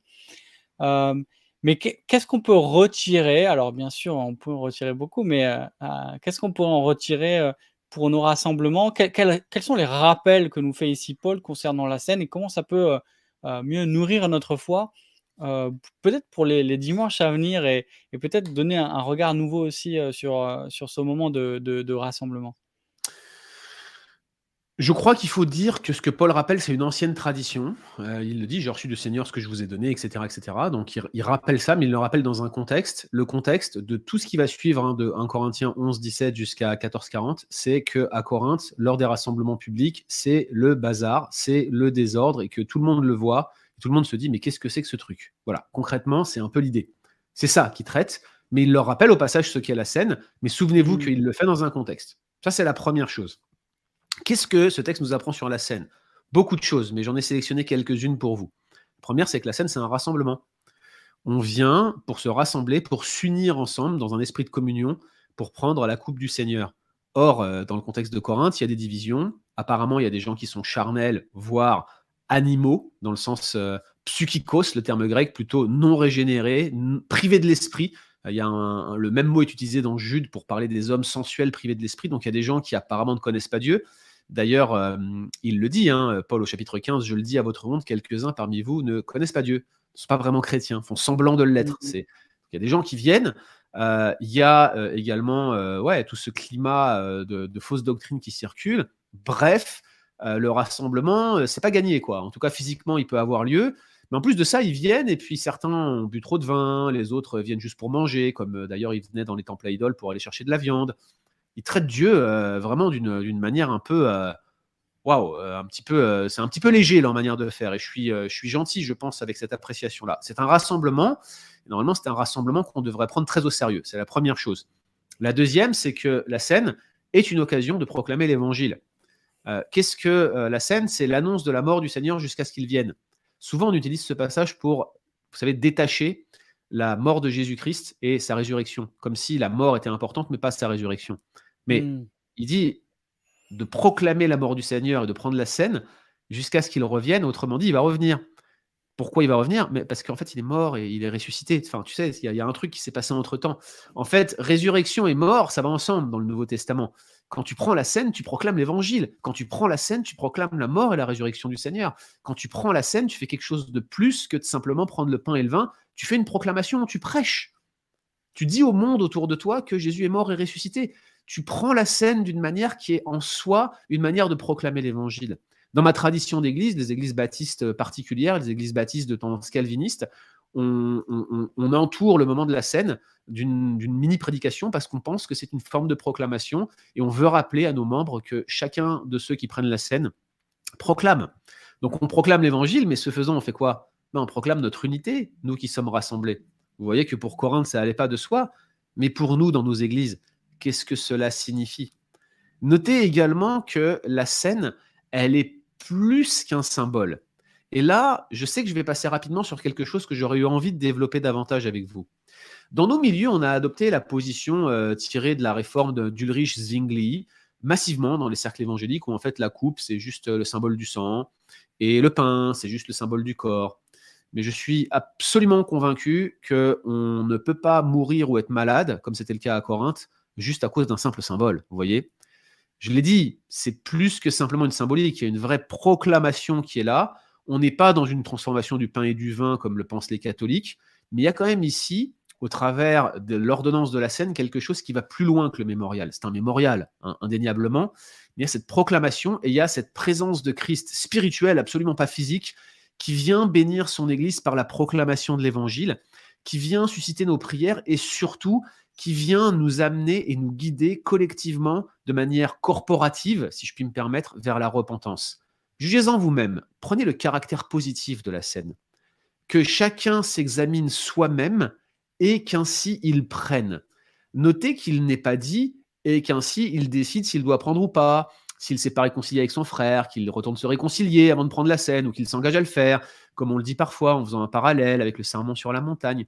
Mais qu'est-ce qu'on peut retirer? Alors bien sûr, on peut en retirer beaucoup, mais euh, euh, qu'est-ce qu'on peut en retirer euh, pour nos rassemblements? Quels sont les rappels que nous fait ici Paul concernant la scène et comment ça peut mieux nourrir notre foi? Peut-être pour les, dimanches à venir et, peut-être donner un, regard nouveau aussi sur, sur ce moment de rassemblement je crois qu'il faut dire que ce que Paul rappelle, c'est une ancienne tradition. Euh, il le dit, j'ai reçu du Seigneur ce que je vous ai donné, etc. etc. Donc il, rappelle ça, mais il le rappelle dans un contexte. Le contexte de tout ce qui va suivre hein, de 1 Corinthiens 11, 17 jusqu'à 14, 40, c'est qu'à Corinthe, lors des rassemblements publics, c'est le bazar, c'est le désordre et que tout le monde le voit. Tout le monde se dit, mais qu'est-ce que c'est que ce truc? Voilà, concrètement, c'est un peu l'idée. C'est ça qu'il traite, mais il leur rappelle au passage ce qu'est la scène, mais souvenez-vous mmh. qu'il le fait dans un contexte. Ça, c'est la première chose. Qu'est-ce que ce texte nous apprend sur la scène? Beaucoup de choses, mais j'en ai sélectionné quelques-unes pour vous. La première, c'est que la scène, c'est un rassemblement. On vient pour se rassembler, pour s'unir ensemble dans un esprit de communion, pour prendre la coupe du Seigneur. Or, euh, dans le contexte de Corinthe, il y a des divisions. Apparemment, il y a des gens qui sont charnels, voire animaux, dans le sens euh, psychikos, le terme grec, plutôt non régénérés, privés de l'esprit. Il y a le même mot est utilisé dans Jude pour parler des hommes sensuels privés de l'esprit. Donc il y a des gens qui apparemment ne connaissent pas Dieu. D'ailleurs, euh, il le dit, hein, Paul au chapitre 15, je le dis à votre honte, quelques-uns parmi vous ne connaissent pas Dieu, ne sont pas vraiment chrétiens, font semblant de l'être. Mmh il y a des gens qui viennent, euh, il y a euh, également ouais, tout ce climat de, de fausses doctrines qui circulent. Bref, le rassemblement, c'est pas gagné, quoi. En tout cas, physiquement, il peut avoir lieu. Mais en plus de ça, ils viennent et puis certains ont bu trop de vin, les autres viennent juste pour manger, comme euh, d'ailleurs ils venaient dans les temples à idoles pour aller chercher de la viande. Ils traitent Dieu euh, vraiment d'une manière un peu. Euh, waouh, un petit peu, c'est un petit peu léger leur manière de faire. Et je suis, je suis gentil, je pense, avec cette appréciation-là. C'est un rassemblement. Normalement, c'est un rassemblement qu'on devrait prendre très au sérieux. C'est la première chose. La deuxième, c'est que la scène est une occasion de proclamer l'évangile. Qu'est-ce que la scène? C'est l'annonce de la mort du Seigneur jusqu'à ce qu'il vienne. Souvent, on utilise ce passage pour, vous savez, détacher la mort de Jésus-Christ et sa résurrection, comme si la mort était importante, mais pas sa résurrection. Mais hmm. il dit de proclamer la mort du Seigneur et de prendre la scène jusqu'à ce qu'il revienne. Autrement dit, il va revenir. Pourquoi il va revenir Mais Parce qu'en fait, il est mort et il est ressuscité. Enfin, tu sais, il y, y a un truc qui s'est passé entre temps. En fait, résurrection et mort, ça va ensemble dans le Nouveau Testament. Quand tu prends la scène, tu proclames l'évangile. Quand tu prends la scène, tu proclames la mort et la résurrection du Seigneur. Quand tu prends la scène, tu fais quelque chose de plus que de simplement prendre le pain et le vin. Tu fais une proclamation, tu prêches. Tu dis au monde autour de toi que Jésus est mort et ressuscité. Tu prends la scène d'une manière qui est en soi une manière de proclamer l'évangile. Dans ma tradition d'église, les églises baptistes particulières, les églises baptistes de tendance calviniste, on, entoure le moment de la scène d'une mini-prédication parce qu'on pense que c'est une forme de proclamation et on veut rappeler à nos membres que chacun de ceux qui prennent la scène proclame. Donc on proclame l'évangile, mais ce faisant, on fait quoi? Ben, On proclame notre unité, nous qui sommes rassemblés. Vous voyez que pour Corinthe, ça n'allait pas de soi, mais pour nous, dans nos églises, qu'est-ce que cela signifie? Notez également que la scène, elle est plus qu'un symbole. Et là, je sais que je vais passer rapidement sur quelque chose que j'aurais eu envie de développer davantage avec vous. Dans nos milieux, on a adopté la position euh, tirée de la réforme d'Ulrich Zwingli, massivement dans les cercles évangéliques, où en fait la coupe, c'est juste le symbole du sang, et le pain, c'est juste le symbole du corps. Mais je suis absolument convaincu qu'on ne peut pas mourir ou être malade, comme c'était le cas à Corinthe, juste à cause d'un simple symbole. Vous voyez Je l'ai dit, c'est plus que simplement une symbolique, il y a une vraie proclamation qui est là on n'est pas dans une transformation du pain et du vin comme le pensent les catholiques, mais il y a quand même ici, au travers de l'ordonnance de la scène, quelque chose qui va plus loin que le mémorial. C'est un mémorial, hein, indéniablement. Il y a cette proclamation et il y a cette présence de Christ spirituelle, absolument pas physique, qui vient bénir son Église par la proclamation de l'Évangile, qui vient susciter nos prières et surtout qui vient nous amener et nous guider collectivement de manière corporative, si je puis me permettre, vers la repentance. Jugez-en vous-même, prenez le caractère positif de la scène. Que chacun s'examine soi-même et qu'ainsi il prenne. Notez qu'il n'est pas dit et qu'ainsi il décide s'il doit prendre ou pas, s'il s'est pas réconcilié avec son frère, qu'il retourne se réconcilier avant de prendre la scène ou qu'il s'engage à le faire, comme on le dit parfois en faisant un parallèle avec le sermon sur la montagne.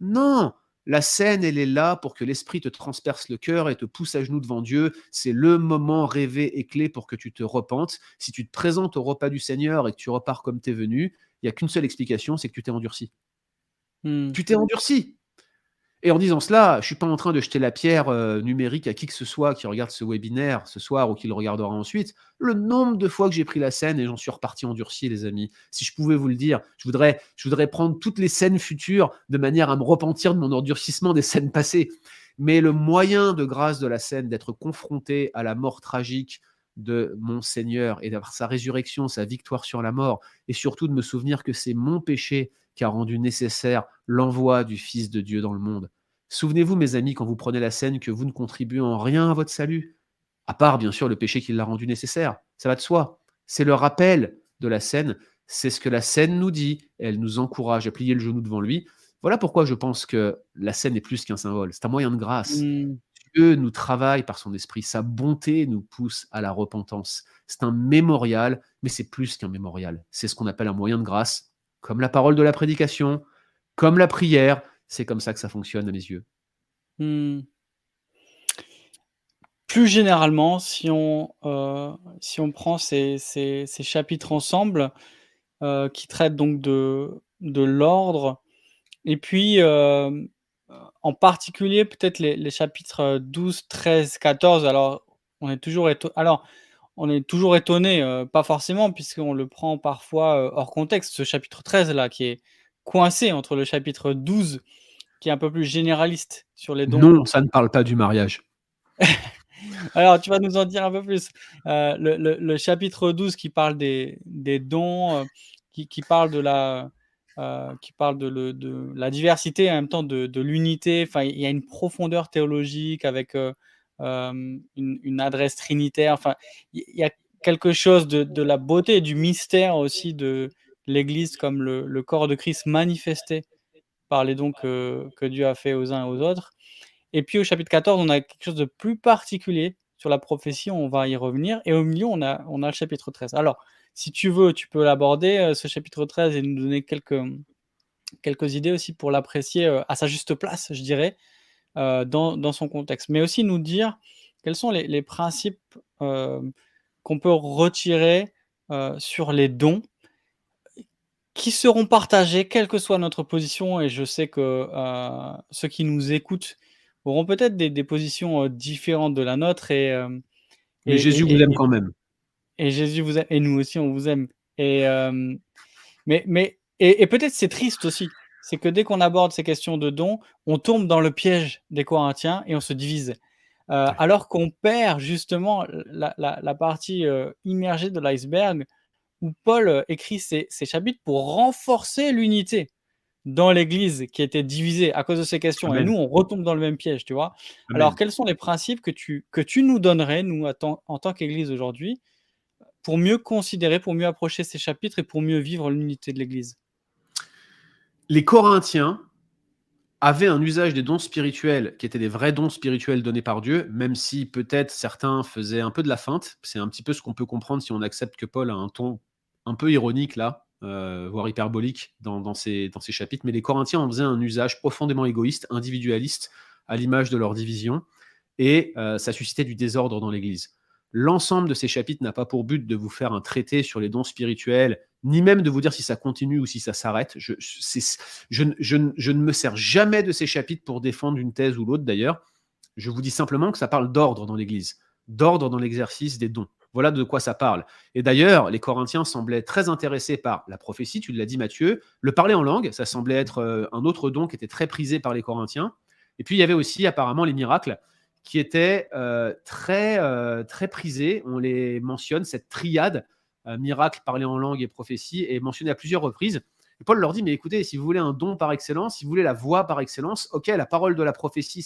Non, la scène, elle est là pour que l'esprit te transperce le cœur et te pousse à genoux devant Dieu. C'est le moment rêvé et clé pour que tu te repentes. Si tu te présentes au repas du Seigneur et que tu repars comme tu es venu, il n'y a qu'une seule explication, c'est que tu t'es endurci. Hmm. Tu t'es endurci. Et en disant cela, je ne suis pas en train de jeter la pierre euh, numérique à qui que ce soit qui regarde ce webinaire ce soir ou qui le regardera ensuite. Le nombre de fois que j'ai pris la scène et j'en suis reparti endurci, les amis. Si je pouvais vous le dire, je voudrais, je voudrais prendre toutes les scènes futures de manière à me repentir de mon endurcissement des scènes passées. Mais le moyen de grâce de la scène, d'être confronté à la mort tragique de mon Seigneur et d'avoir sa résurrection, sa victoire sur la mort, et surtout de me souvenir que c'est mon péché qui a rendu nécessaire l'envoi du Fils de Dieu dans le monde. Souvenez-vous, mes amis, quand vous prenez la scène, que vous ne contribuez en rien à votre salut, à part bien sûr le péché qui l'a rendu nécessaire. Ça va de soi. C'est le rappel de la scène. C'est ce que la scène nous dit. Elle nous encourage à plier le genou devant lui. Voilà pourquoi je pense que la scène est plus qu'un symbole. C'est un moyen de grâce. Mmh. Dieu nous travaille par son esprit. Sa bonté nous pousse à la repentance. C'est un mémorial, mais c'est plus qu'un mémorial. C'est ce qu'on appelle un moyen de grâce comme la parole de la prédication, comme la prière. C'est comme ça que ça fonctionne à mes yeux. Hmm. plus généralement, si on, euh, si on prend ces, ces, chapitres ensemble, euh, qui traitent donc de, de l'ordre, et puis euh, en particulier peut-être les, les, chapitres 12, 13, 14, alors on est toujours, alors, on est toujours étonné, pas forcément, puisqu'on le prend parfois hors contexte, ce chapitre 13 là, qui est coincé entre le chapitre 12, qui est un peu plus généraliste sur les dons. Non, ça ne parle pas du mariage. Alors, tu vas nous en dire un peu plus. Euh, le, chapitre 12 qui parle des, dons, euh, qui, parle de la, euh, qui parle de, la diversité et en même temps de, l'unité. Enfin, il y a une profondeur théologique avec une, adresse trinitaire. Enfin, il y a quelque chose de, la beauté du mystère aussi de l'Église comme le, corps de Christ manifesté par les dons que, que Dieu a fait aux uns et aux autres. Et puis au chapitre 14, on a quelque chose de plus particulier sur la prophétie, on va y revenir. Et au milieu, on a, on a le chapitre 13. Alors, si tu veux, tu peux l'aborder, euh, ce chapitre 13, et nous donner quelques, quelques idées aussi pour l'apprécier euh, à sa juste place, je dirais, euh, dans, dans, son contexte. Mais aussi nous dire quels sont les, les principes qu'on peut retirer sur les dons qui seront partagés, quelle que soit notre position. Et je sais que ceux qui nous écoutent auront peut-être des, positions euh, différentes de la nôtre. Et, euh, Mais Jésus vous aime quand même. Et Jésus vous aime, et nous aussi, on vous aime. Et, euh, mais, mais, et, peut-être c'est triste aussi. C'est que dès qu'on aborde ces questions de dons, on tombe dans le piège des Corinthiens et on se divise. alors qu'on perd justement la, la, partie immergée de l'iceberg où Paul écrit ces, ces chapitres pour renforcer l'unité dans l'Église qui était divisée à cause de ces questions. Et nous, on retombe dans le même piège, tu vois. Alors, quels sont les principes que tu, que tu nous donnerais, nous, en tant qu'Église aujourd'hui, pour mieux considérer, pour mieux approcher ces chapitres et pour mieux vivre l'unité de l'Église? Les Corinthiens avaient un usage des dons spirituels qui étaient des vrais dons spirituels donnés par Dieu, même si peut-être certains faisaient un peu de la feinte. C'est un petit peu ce qu'on peut comprendre si on accepte que Paul a un ton un peu ironique là, euh, voire hyperbolique dans, ces, chapitres, mais les Corinthiens en faisaient un usage profondément égoïste, individualiste, à l'image de leur division, et euh, ça suscitait du désordre dans l'Église. L'ensemble de ces chapitres n'a pas pour but de vous faire un traité sur les dons spirituels, ni même de vous dire si ça continue ou si ça s'arrête. Je, ne me sers jamais de ces chapitres pour défendre une thèse ou l'autre d'ailleurs. Je vous dis simplement que ça parle d'ordre dans l'Église, d'ordre dans l'exercice des dons. Voilà de quoi ça parle. Et d'ailleurs, les Corinthiens semblaient très intéressés par la prophétie, tu l'as dit Mathieu, le parler en langue, ça semblait être euh, un autre don qui était très prisé par les Corinthiens. Et puis il y avait aussi apparemment les miracles qui étaient euh, très, euh, très prisés. On les mentionne, cette triade, miracle, parler en langue et prophétie, est mentionnée à plusieurs reprises. Et Paul leur dit, mais écoutez, si vous voulez un don par excellence, si vous voulez la voix par excellence, ok, la parole de la prophétie,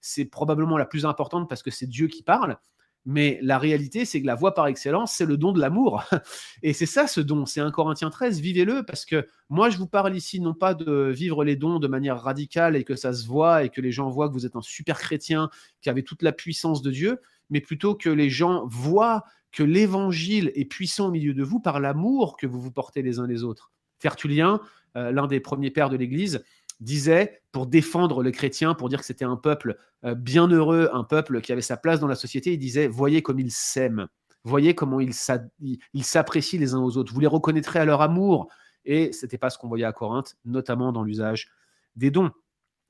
c'est probablement la plus importante parce que c'est Dieu qui parle. Mais la réalité, c'est que la voie par excellence, c'est le don de l'amour. Et c'est ça ce don. C'est un Corinthien 13. Vivez-le parce que moi, je vous parle ici non pas de vivre les dons de manière radicale et que ça se voit et que les gens voient que vous êtes un super chrétien qui avait toute la puissance de Dieu, mais plutôt que les gens voient que l'évangile est puissant au milieu de vous par l'amour que vous vous portez les uns les autres. Tertullien, euh, l'un des premiers pères de l'Église, disait, pour défendre le chrétien, pour dire que c'était un peuple euh, bienheureux, un peuple qui avait sa place dans la société, il disait, voyez comme ils s'aiment, voyez comment ils s'apprécient les uns aux autres, vous les reconnaîtrez à leur amour. Et ce n'était pas ce qu'on voyait à Corinthe, notamment dans l'usage des dons.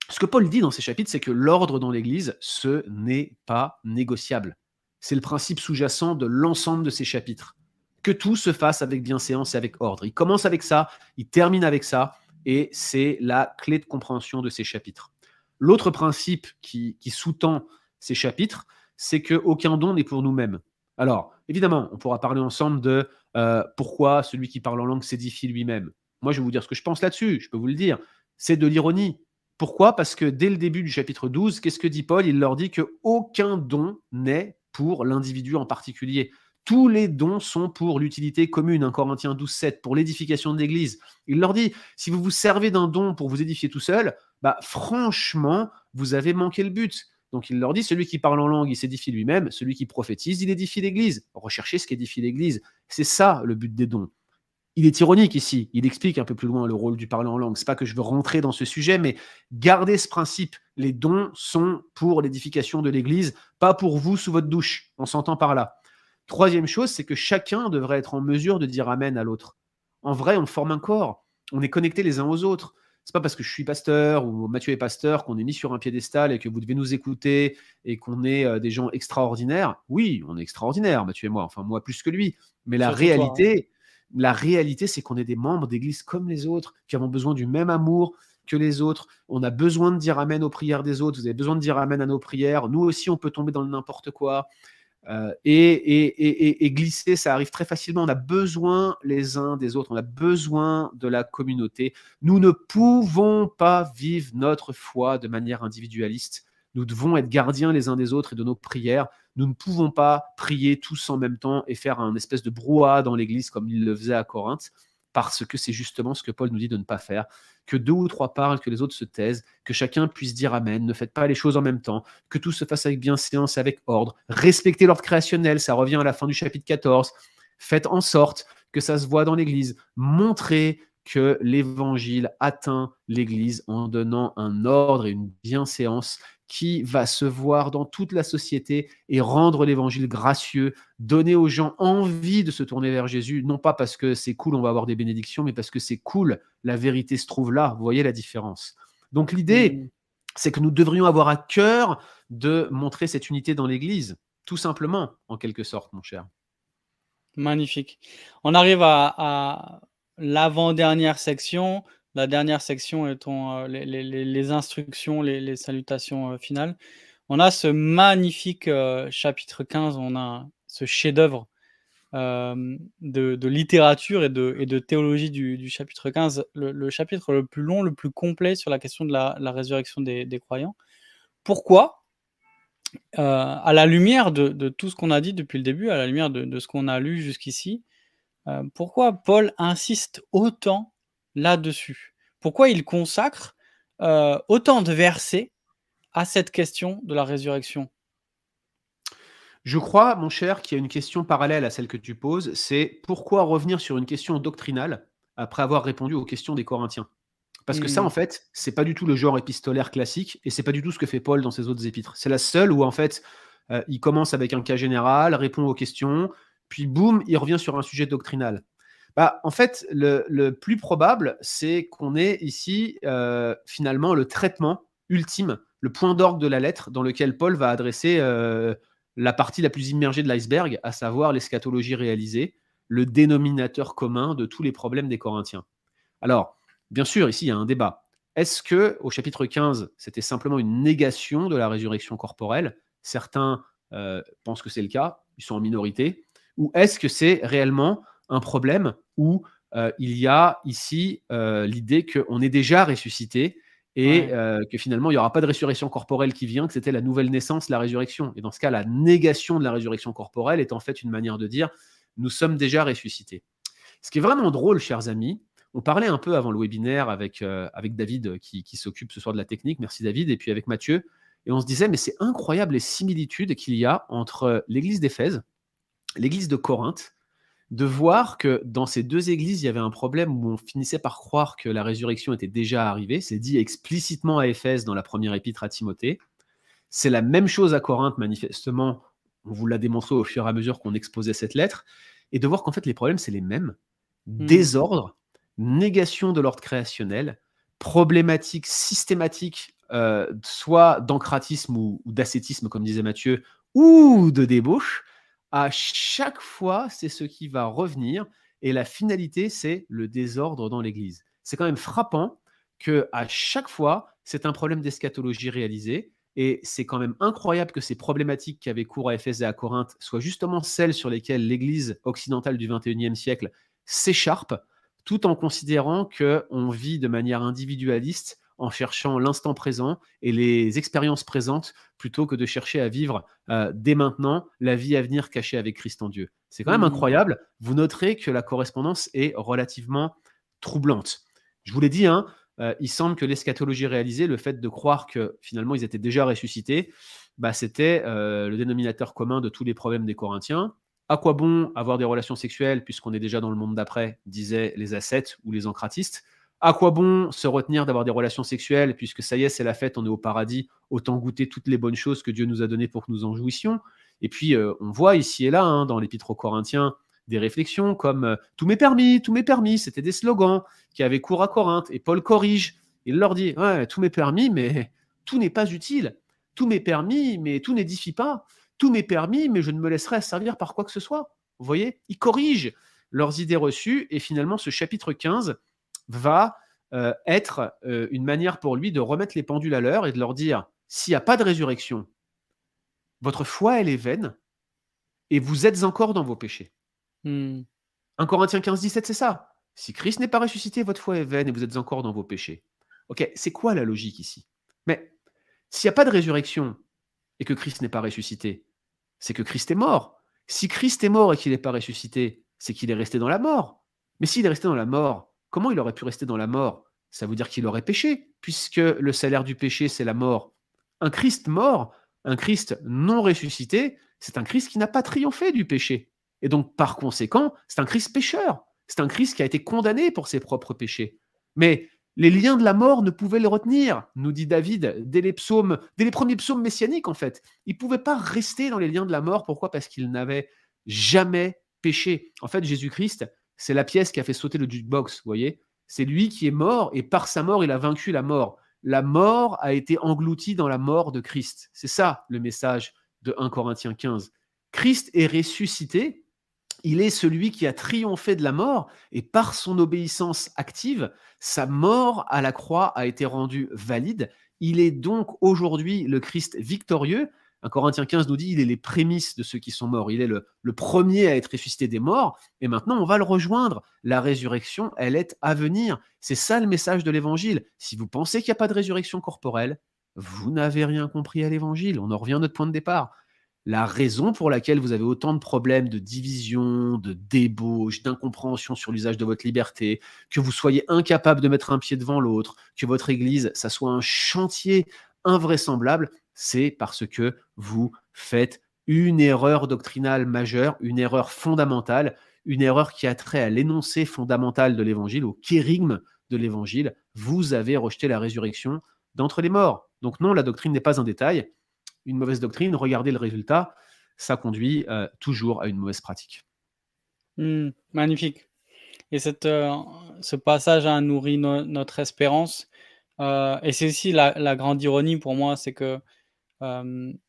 Ce que Paul dit dans ces chapitres, c'est que l'ordre dans l'Église, ce n'est pas négociable. C'est le principe sous-jacent de l'ensemble de ces chapitres. Que tout se fasse avec bienséance et avec ordre. Il commence avec ça, il termine avec ça, et c'est la clé de compréhension de ces chapitres. L'autre principe qui, sous-tend ces chapitres, c'est qu'aucun don n'est pour nous-mêmes. Alors, évidemment, on pourra parler ensemble de euh, pourquoi celui qui parle en langue s'édifie lui-même. Moi, je vais vous dire ce que je pense là-dessus, je peux vous le dire. C'est de l'ironie. Pourquoi? Parce que dès le début du chapitre 12, qu'est-ce que dit Paul? Il leur dit qu'aucun don n'est pour l'individu en particulier. Tous les dons sont pour l'utilité commune, 1 Corinthiens 12, 7, pour l'édification de l'Église. Il leur dit, si vous vous servez d'un don pour vous édifier tout seul, bah franchement, vous avez manqué le but. Donc il leur dit, celui qui parle en langue, il s'édifie lui-même, celui qui prophétise, il édifie l'Église. Recherchez ce qu'édifie l'Église. C'est ça le but des dons. il est ironique ici. Il explique un peu plus loin le rôle du parler en langue. C'est pas que je veux rentrer dans ce sujet, mais gardez ce principe. Les dons sont pour l'édification de l'Église, pas pour vous sous votre douche. On s'entend par là. Troisième chose, c'est que chacun devrait être en mesure de dire Amen à l'autre. En vrai, on forme un corps. On est connectés les uns aux autres. C'est pas parce que je suis pasteur ou Mathieu est pasteur qu'on est mis sur un piédestal et que vous devez nous écouter et qu'on est euh, des gens extraordinaires. Oui, on est extraordinaires, Mathieu et moi. Enfin, moi plus que lui. Mais la hein. réalité, la réalité, c'est qu'on est des membres d'église comme les autres, qui avons besoin du même amour que les autres. On a besoin de dire Amen aux prières des autres. Vous avez besoin de dire Amen à nos prières. Nous aussi, on peut tomber dans n'importe quoi. Euh, et, glisser, ça arrive très facilement. On a besoin les uns des autres, on a besoin de la communauté. Nous ne pouvons pas vivre notre foi de manière individualiste. Nous devons être gardiens les uns des autres et de nos prières. Nous ne pouvons pas prier tous en même temps et faire un espèce de brouhaha dans l'Église comme il le faisait à Corinthe, parce que c'est justement ce que Paul nous dit de ne pas faire. Que deux ou trois parlent, que les autres se taisent, que chacun puisse dire Amen, ne faites pas les choses en même temps, que tout se fasse avec bienséance et avec ordre. Respectez l'ordre créationnel, ça revient à la fin du chapitre 14. Faites en sorte que ça se voit dans l'Église. Montrez que l'Évangile atteint l'Église en donnant un ordre et une bienséance qui va se voir dans toute la société et rendre l'évangile gracieux, donner aux gens envie de se tourner vers Jésus, non pas parce que c'est cool, on va avoir des bénédictions, mais parce que c'est cool, la vérité se trouve là. Vous voyez la différence. Donc l'idée, mmh. c'est que nous devrions avoir à cœur de montrer cette unité dans l'Église, tout simplement, en quelque sorte, mon cher. Magnifique. On arrive à l'avant-dernière section la dernière section étant euh, les, instructions, les, salutations euh, finales. On a ce magnifique euh, chapitre 15, on a ce chef-d'œuvre de, littérature et de, théologie du, chapitre 15, le, chapitre le plus long, le plus complet sur la question de la, résurrection des, croyants. Pourquoi? À la lumière de, tout ce qu'on a dit depuis le début, à la lumière de, ce qu'on a lu jusqu'ici, pourquoi Paul insiste autant là-dessus? Pourquoi il consacre euh, autant de versets à cette question de la résurrection? Je crois, mon cher, qu'il y a une question parallèle à celle que tu poses, c'est pourquoi revenir sur une question doctrinale après avoir répondu aux questions des Corinthiens? Parce que ça, en mmh. fait, c'est pas du tout le genre épistolaire classique et c'est pas du tout ce que fait Paul dans ses autres épîtres. C'est la seule où, en fait, euh, il commence avec un cas général, répond aux questions, puis boum, il revient sur un sujet doctrinal. Bah, en fait, le, plus probable, c'est qu'on ait ici euh, finalement le traitement ultime, le point d'orgue de la lettre dans lequel Paul va adresser euh, la partie la plus immergée de l'iceberg, à savoir l'eschatologie réalisée, le dénominateur commun de tous les problèmes des Corinthiens. Alors, bien sûr, ici, il y a un débat. Est-ce que au chapitre 15, c'était simplement une négation de la résurrection corporelle? Certains euh, pensent que c'est le cas, ils sont en minorité. Ou est-ce que c'est réellement un problème où euh, il y a ici euh, l'idée qu'on est déjà ressuscité et euh, que finalement il n'y aura pas de résurrection corporelle qui vient, que c'était la nouvelle naissance, la résurrection. Et dans ce cas, la négation de la résurrection corporelle est en fait une manière de dire nous sommes déjà ressuscités. Ce qui est vraiment drôle, chers amis, on parlait un peu avant le webinaire avec, avec David qui, qui s'occupe ce soir de la technique, merci David, et puis avec Mathieu, et on se disait, mais c'est incroyable les similitudes qu'il y a entre l'église d'Éphèse, l'église de Corinthe, de voir que dans ces deux églises, il y avait un problème où on finissait par croire que la résurrection était déjà arrivée. C'est dit explicitement à Éphèse dans la première épître à Timothée. C'est la même chose à Corinthe, manifestement. On vous l'a démontré au fur et à mesure qu'on exposait cette lettre. Et de voir qu'en fait, les problèmes, c'est les mêmes. Hmm. Désordre, négation de l'ordre créationnel, problématique systématique, euh, soit d'ancratisme ou d'ascétisme, comme disait Mathieu, ou de débauche à chaque fois, c'est ce qui va revenir. Et la finalité, c'est le désordre dans l'Église. C'est quand même frappant que à chaque fois, c'est un problème d'eschatologie réalisé. Et c'est quand même incroyable que ces problématiques qui avaient cours à Éphèse et à Corinthe soient justement celles sur lesquelles l'Église occidentale du XXIe siècle s'écharpe, tout en considérant qu'on vit de manière individualiste en cherchant l'instant présent et les expériences présentes plutôt que de chercher à vivre euh, dès maintenant la vie à venir cachée avec Christ en Dieu. C'est quand même mmh. incroyable. Vous noterez que la correspondance est relativement troublante. Je vous l'ai dit, hein, euh, il semble que l'eschatologie réalisée, le fait de croire que finalement ils étaient déjà ressuscités, bah, c'était euh, le dénominateur commun de tous les problèmes des Corinthiens. À quoi bon avoir des relations sexuelles puisqu'on est déjà dans le monde d'après, disaient les ascètes ou les encratistes? À quoi bon se retenir d'avoir des relations sexuelles puisque ça y est, c'est la fête, on est au paradis, autant goûter toutes les bonnes choses que Dieu nous a données pour que nous en jouissions Et puis, euh, on voit ici et là, hein, dans l'Épître aux Corinthiens, des réflexions comme euh, Tout m'est permis, tout m'est permis, c'était des slogans qui avaient cours à Corinthe. Et Paul corrige, il leur dit Ouais, tout m'est permis, mais tout n'est pas utile. Tout m'est permis, mais tout n'édifie pas. Tout m'est permis, mais je ne me laisserai servir par quoi que ce soit. Vous voyez Il corrige leurs idées reçues et finalement ce chapitre 15 va euh, être euh, une manière pour lui de remettre les pendules à l'heure et de leur dire s'il n'y a pas de résurrection, votre foi elle est vaine et vous êtes encore dans vos péchés. 1 hmm. Corinthiens 15, 17, c'est ça. Si Christ n'est pas ressuscité, votre foi est vaine et vous êtes encore dans vos péchés. Ok, c'est quoi la logique ici? Mais s'il n'y a pas de résurrection et que Christ n'est pas ressuscité, c'est que Christ est mort. Si Christ est mort et qu'il n'est pas ressuscité, c'est qu'il est resté dans la mort. Mais s'il est resté dans la mort, comment il aurait pu rester dans la mort? Ça veut dire qu'il aurait péché, puisque le salaire du péché, c'est la mort. Un Christ mort, un Christ non ressuscité, c'est un Christ qui n'a pas triomphé du péché. Et donc, par conséquent, c'est un Christ pécheur. C'est un Christ qui a été condamné pour ses propres péchés. Mais les liens de la mort ne pouvaient le retenir, nous dit David, dès les psaumes, dès les premiers psaumes messianiques en fait. Il ne pouvait pas rester dans les liens de la mort. Pourquoi? Parce qu'il n'avait jamais péché. En fait, Jésus-Christ, c'est la pièce qui a fait sauter le jukebox, vous voyez C'est lui qui est mort et par sa mort, il a vaincu la mort. La mort a été engloutie dans la mort de Christ. C'est ça le message de 1 Corinthiens 15. Christ est ressuscité il est celui qui a triomphé de la mort et par son obéissance active, sa mort à la croix a été rendue valide. Il est donc aujourd'hui le Christ victorieux. Un Corinthiens 15 nous dit il est les prémices de ceux qui sont morts. Il est le, le, premier à être ressuscité des morts. Et maintenant, on va le rejoindre. La résurrection, elle est à venir. C'est ça le message de l'évangile. Si vous pensez qu'il n'y a pas de résurrection corporelle, vous n'avez rien compris à l'évangile. On en revient à notre point de départ la raison pour laquelle vous avez autant de problèmes de division, de débauche, d'incompréhension sur l'usage de votre liberté, que vous soyez incapable de mettre un pied devant l'autre, que votre Église, ça soit un chantier invraisemblable, c'est parce que vous faites une erreur doctrinale majeure, une erreur fondamentale, une erreur qui a trait à l'énoncé fondamental de l'Évangile, au kérigme de l'Évangile. Vous avez rejeté la résurrection d'entre les morts. Donc non, la doctrine n'est pas un détail, une mauvaise doctrine, regardez le résultat, ça conduit euh, toujours à une mauvaise pratique. Hmm, magnifique. Et cette, euh, ce passage a nourri notre espérance. Euh, et c'est aussi la, grande ironie pour moi, c'est que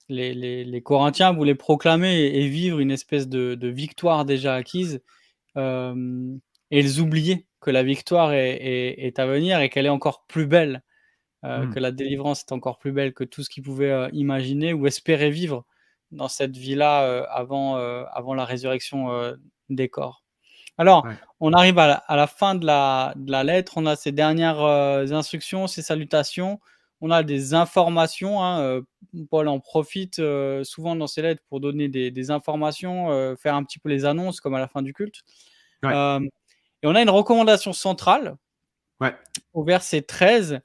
les, Corinthiens voulaient proclamer et, vivre une espèce de, victoire déjà acquise. et ils oubliaient que la victoire est à venir et qu'elle est encore plus belle. Euh, mmh. que la délivrance est encore plus belle que tout ce qu'ils pouvaient euh, imaginer ou espérer vivre dans cette vie-là euh, avant, avant la résurrection des corps. Alors, on arrive à la, fin de la, de la, lettre, on a ces dernières instructions, ces salutations, on a des informations. Hein, Paul en profite souvent dans ses lettres pour donner des, des informations, faire un petit peu les annonces comme à la fin du culte. et on a une recommandation centrale au verset 13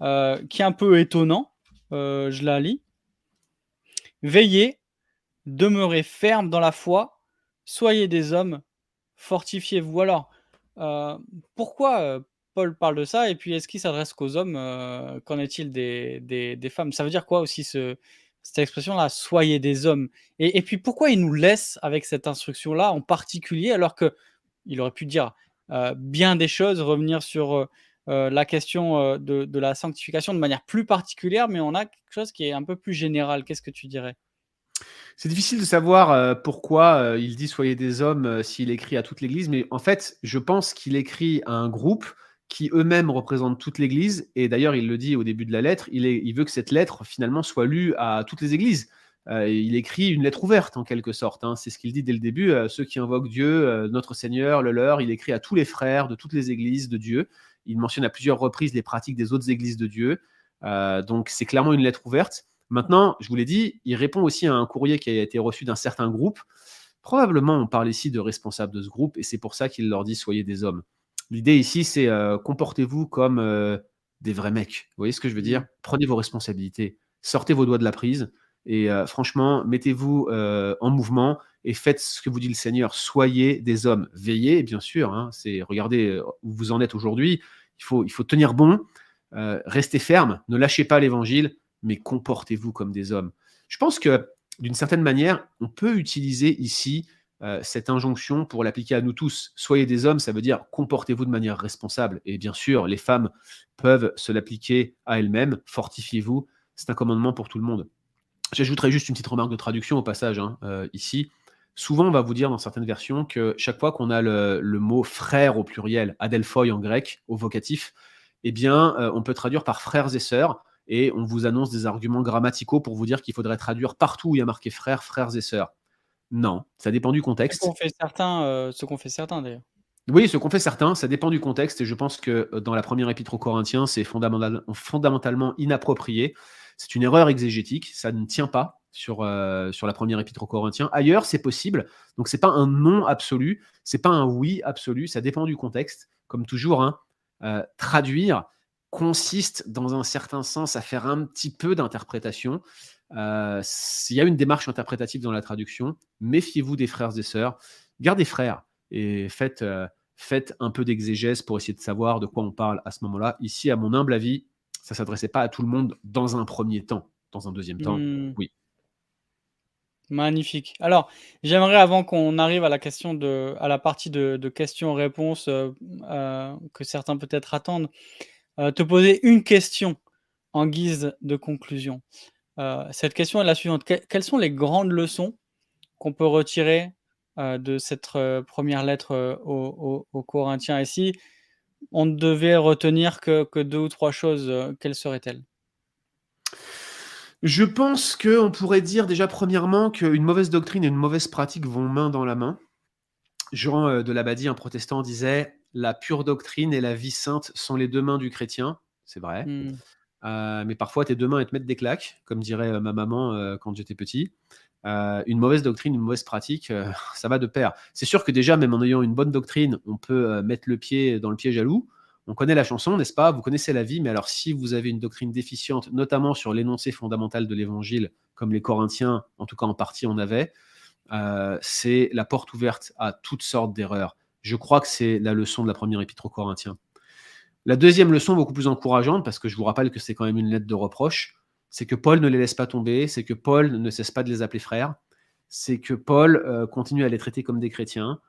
euh, qui est un peu étonnant. Euh, je la lis. Veillez, demeurez ferme dans la foi, soyez des hommes, fortifiez-vous. Alors, euh, pourquoi Paul parle de ça et puis est-ce qu'il s'adresse qu'aux hommes Qu'en est-il des, des, femmes? Ça veut dire quoi aussi ce, cette expression-là, soyez des hommes et, puis pourquoi il nous laisse avec cette instruction-là en particulier alors que il aurait pu dire bien des choses, revenir sur euh, la question euh, de, la sanctification de manière plus particulière, mais on a quelque chose qui est un peu plus général. Qu'est-ce que tu dirais? C'est difficile de savoir euh, pourquoi il dit soyez des hommes s'il écrit à toute l'Église, mais en fait, je pense qu'il écrit à un groupe qui eux-mêmes représentent toute l'Église, et d'ailleurs, il le dit au début de la lettre, il, veut que cette lettre finalement soit lue à toutes les Églises. il écrit une lettre ouverte en quelque sorte, hein. c'est ce qu'il dit dès le début, ceux qui invoquent Dieu, notre Seigneur, le leur, il écrit à tous les frères de toutes les Églises de Dieu. Il mentionne à plusieurs reprises les pratiques des autres églises de Dieu. Euh, donc c'est clairement une lettre ouverte. Maintenant, je vous l'ai dit, il répond aussi à un courrier qui a été reçu d'un certain groupe. Probablement, on parle ici de responsables de ce groupe, et c'est pour ça qu'il leur dit soyez des hommes. L'idée ici, c'est euh, comportez-vous comme euh, des vrais mecs. Vous voyez ce que je veux dire? Prenez vos responsabilités, sortez vos doigts de la prise, et franchement, mettez-vous en mouvement et faites ce que vous dit le Seigneur. Soyez des hommes. Veillez, bien sûr. Hein, c'est regardez euh, où vous en êtes aujourd'hui. Il faut, il faut tenir bon, euh, restez ferme, ne lâchez pas l'évangile, mais comportez-vous comme des hommes. Je pense que d'une certaine manière, on peut utiliser ici euh, cette injonction pour l'appliquer à nous tous. Soyez des hommes, ça veut dire comportez-vous de manière responsable. Et bien sûr, les femmes peuvent se l'appliquer à elles-mêmes. Fortifiez-vous. C'est un commandement pour tout le monde. J'ajouterai juste une petite remarque de traduction au passage hein, euh, ici. Souvent, on va vous dire dans certaines versions que chaque fois qu'on a le, mot frère au pluriel, adelphoi en grec, au vocatif, eh bien, euh, on peut traduire par frères et sœurs, et on vous annonce des arguments grammaticaux pour vous dire qu'il faudrait traduire partout où il y a marqué frères, frères et sœurs. Non, ça dépend du contexte. Ce qu'on fait certains, euh, ce qu'on fait certains d'ailleurs. Oui, ce qu'on fait certains, ça dépend du contexte, et je pense que dans la première épître aux Corinthiens, c'est fondamentalement inapproprié. C'est une erreur exégétique, ça ne tient pas sur, euh, sur la première épître aux Corinthiens. Ailleurs, c'est possible. Donc, c'est pas un non absolu, c'est pas un oui absolu, ça dépend du contexte. Comme toujours, hein, euh, traduire consiste dans un certain sens à faire un petit peu d'interprétation. Euh, il y a une démarche interprétative dans la traduction. Méfiez-vous des frères et sœurs. Gardez frères et faites, faites un peu d'exégèse pour essayer de savoir de quoi on parle à ce moment-là. Ici, à mon humble avis, ça s'adressait pas à tout le monde dans un premier temps. Dans un deuxième temps, mmh. oui. Magnifique. Alors, j'aimerais, avant qu'on arrive à la question de, à la partie de, questions-réponses euh, euh, que certains peut-être attendent, euh, te poser une question en guise de conclusion. cette question est la suivante. quelles sont les grandes leçons qu'on peut retirer de cette première lettre aux, aux Corinthiens? Ici on devait retenir que, deux ou trois choses, euh, quelles seraient-elles? Je pense qu'on pourrait dire déjà premièrement qu'une mauvaise doctrine et une mauvaise pratique vont main dans la main. Jean euh, de l'Abadie, un protestant, disait La pure doctrine et la vie sainte sont les deux mains du chrétien. C'est vrai. Hmm. Euh, mais parfois, tes deux mains, elles te mettent des claques, comme dirait ma maman quand j'étais petit. Euh, une mauvaise doctrine, une mauvaise pratique, euh, ça va de pair. C'est sûr que déjà, même en ayant une bonne doctrine, on peut euh, mettre le pied dans le pied jaloux. On connaît la chanson, n'est-ce pas? Vous connaissez la vie, mais alors si vous avez une doctrine déficiente, notamment sur l'énoncé fondamental de l'évangile, comme les Corinthiens, en tout cas en partie, en avaient, c'est la porte ouverte à toutes sortes d'erreurs. Je crois que c'est la leçon de la première épître aux Corinthiens. La deuxième leçon, beaucoup plus encourageante, parce que je vous rappelle que c'est quand même une lettre de reproche, c'est que Paul ne les laisse pas tomber, c'est que Paul ne cesse pas de les appeler frères, c'est que Paul euh, continue à les traiter comme des chrétiens,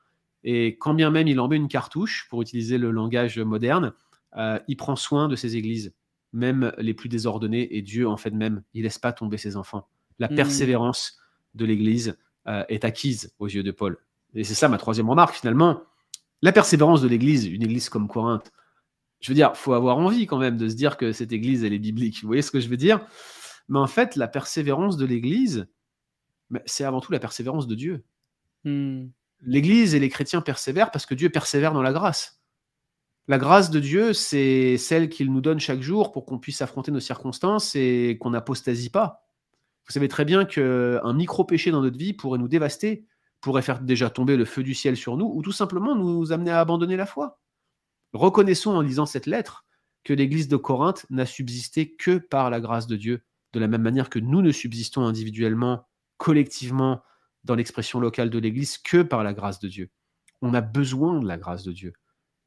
et quand bien même il en met une cartouche, pour utiliser le langage moderne, euh, il prend soin de ses églises, même les plus désordonnées, et Dieu en fait même, il laisse pas tomber ses enfants. La mmh. persévérance de l'Église euh, est acquise aux yeux de Paul. Et c'est ça ma troisième remarque finalement. La persévérance de l'Église, une Église comme Corinthe, je veux dire, faut avoir envie quand même de se dire que cette église, elle est biblique. Vous voyez ce que je veux dire? Mais en fait, la persévérance de l'église, c'est avant tout la persévérance de Dieu. Hmm. L'église et les chrétiens persévèrent parce que Dieu persévère dans la grâce. La grâce de Dieu, c'est celle qu'il nous donne chaque jour pour qu'on puisse affronter nos circonstances et qu'on n'apostasie pas. Vous savez très bien qu'un micro-péché dans notre vie pourrait nous dévaster, pourrait faire déjà tomber le feu du ciel sur nous, ou tout simplement nous amener à abandonner la foi. Reconnaissons en lisant cette lettre que l'Église de Corinthe n'a subsisté que par la grâce de Dieu, de la même manière que nous ne subsistons individuellement, collectivement, dans l'expression locale de l'Église, que par la grâce de Dieu. On a besoin de la grâce de Dieu.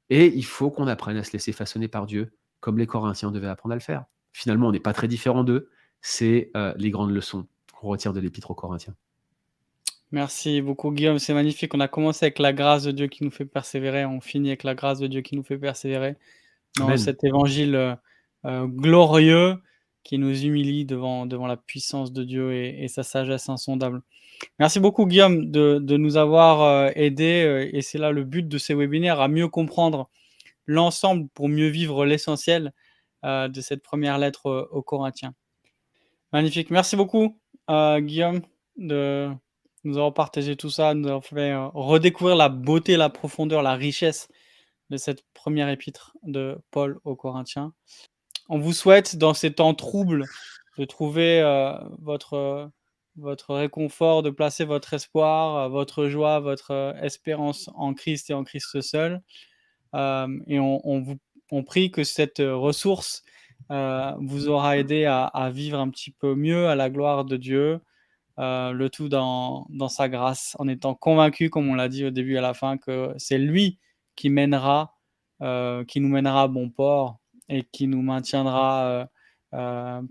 Et il faut qu'on apprenne à se laisser façonner par Dieu, comme les Corinthiens devaient apprendre à le faire. Finalement, on n'est pas très différent d'eux. C'est euh, les grandes leçons qu'on retire de l'Épître aux Corinthiens. Merci beaucoup Guillaume, c'est magnifique. On a commencé avec la grâce de Dieu qui nous fait persévérer, on finit avec la grâce de Dieu qui nous fait persévérer dans cet évangile euh, euh, glorieux qui nous humilie devant, devant la puissance de Dieu et, sa sagesse insondable. Merci beaucoup Guillaume de, nous avoir euh, aidé et c'est là le but de ces webinaires, à mieux comprendre l'ensemble pour mieux vivre l'essentiel de cette première lettre aux Corinthiens. Magnifique. Merci beaucoup Guillaume de nous avons partagé tout ça, nous avons fait euh, redécouvrir la beauté, la profondeur, la richesse de cette première épître de Paul aux Corinthiens. On vous souhaite, dans ces temps troubles, de trouver euh, votre, votre réconfort, de placer votre espoir, euh, votre joie, votre espérance en Christ et en Christ seul. et on, vous, on prie que cette ressource vous aura aidé à, vivre un petit peu mieux à la gloire de Dieu, le tout dans, sa grâce, en étant convaincu, comme on l'a dit au début et à la fin, que c'est lui qui mènera, qui nous mènera à bon port et qui nous maintiendra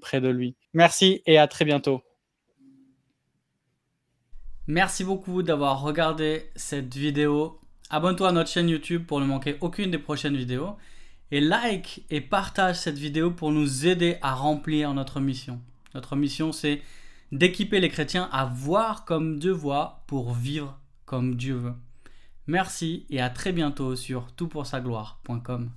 près de lui. Merci et à très bientôt. Merci beaucoup d'avoir regardé cette vidéo. Abonne-toi à notre chaîne YouTube pour ne manquer aucune des prochaines vidéos. Et like et partage cette vidéo pour nous aider à remplir notre mission. Notre mission, c'est d'équiper les chrétiens à voir comme Dieu voit pour vivre comme Dieu veut. Merci et à très bientôt sur toutpoursagloire.com.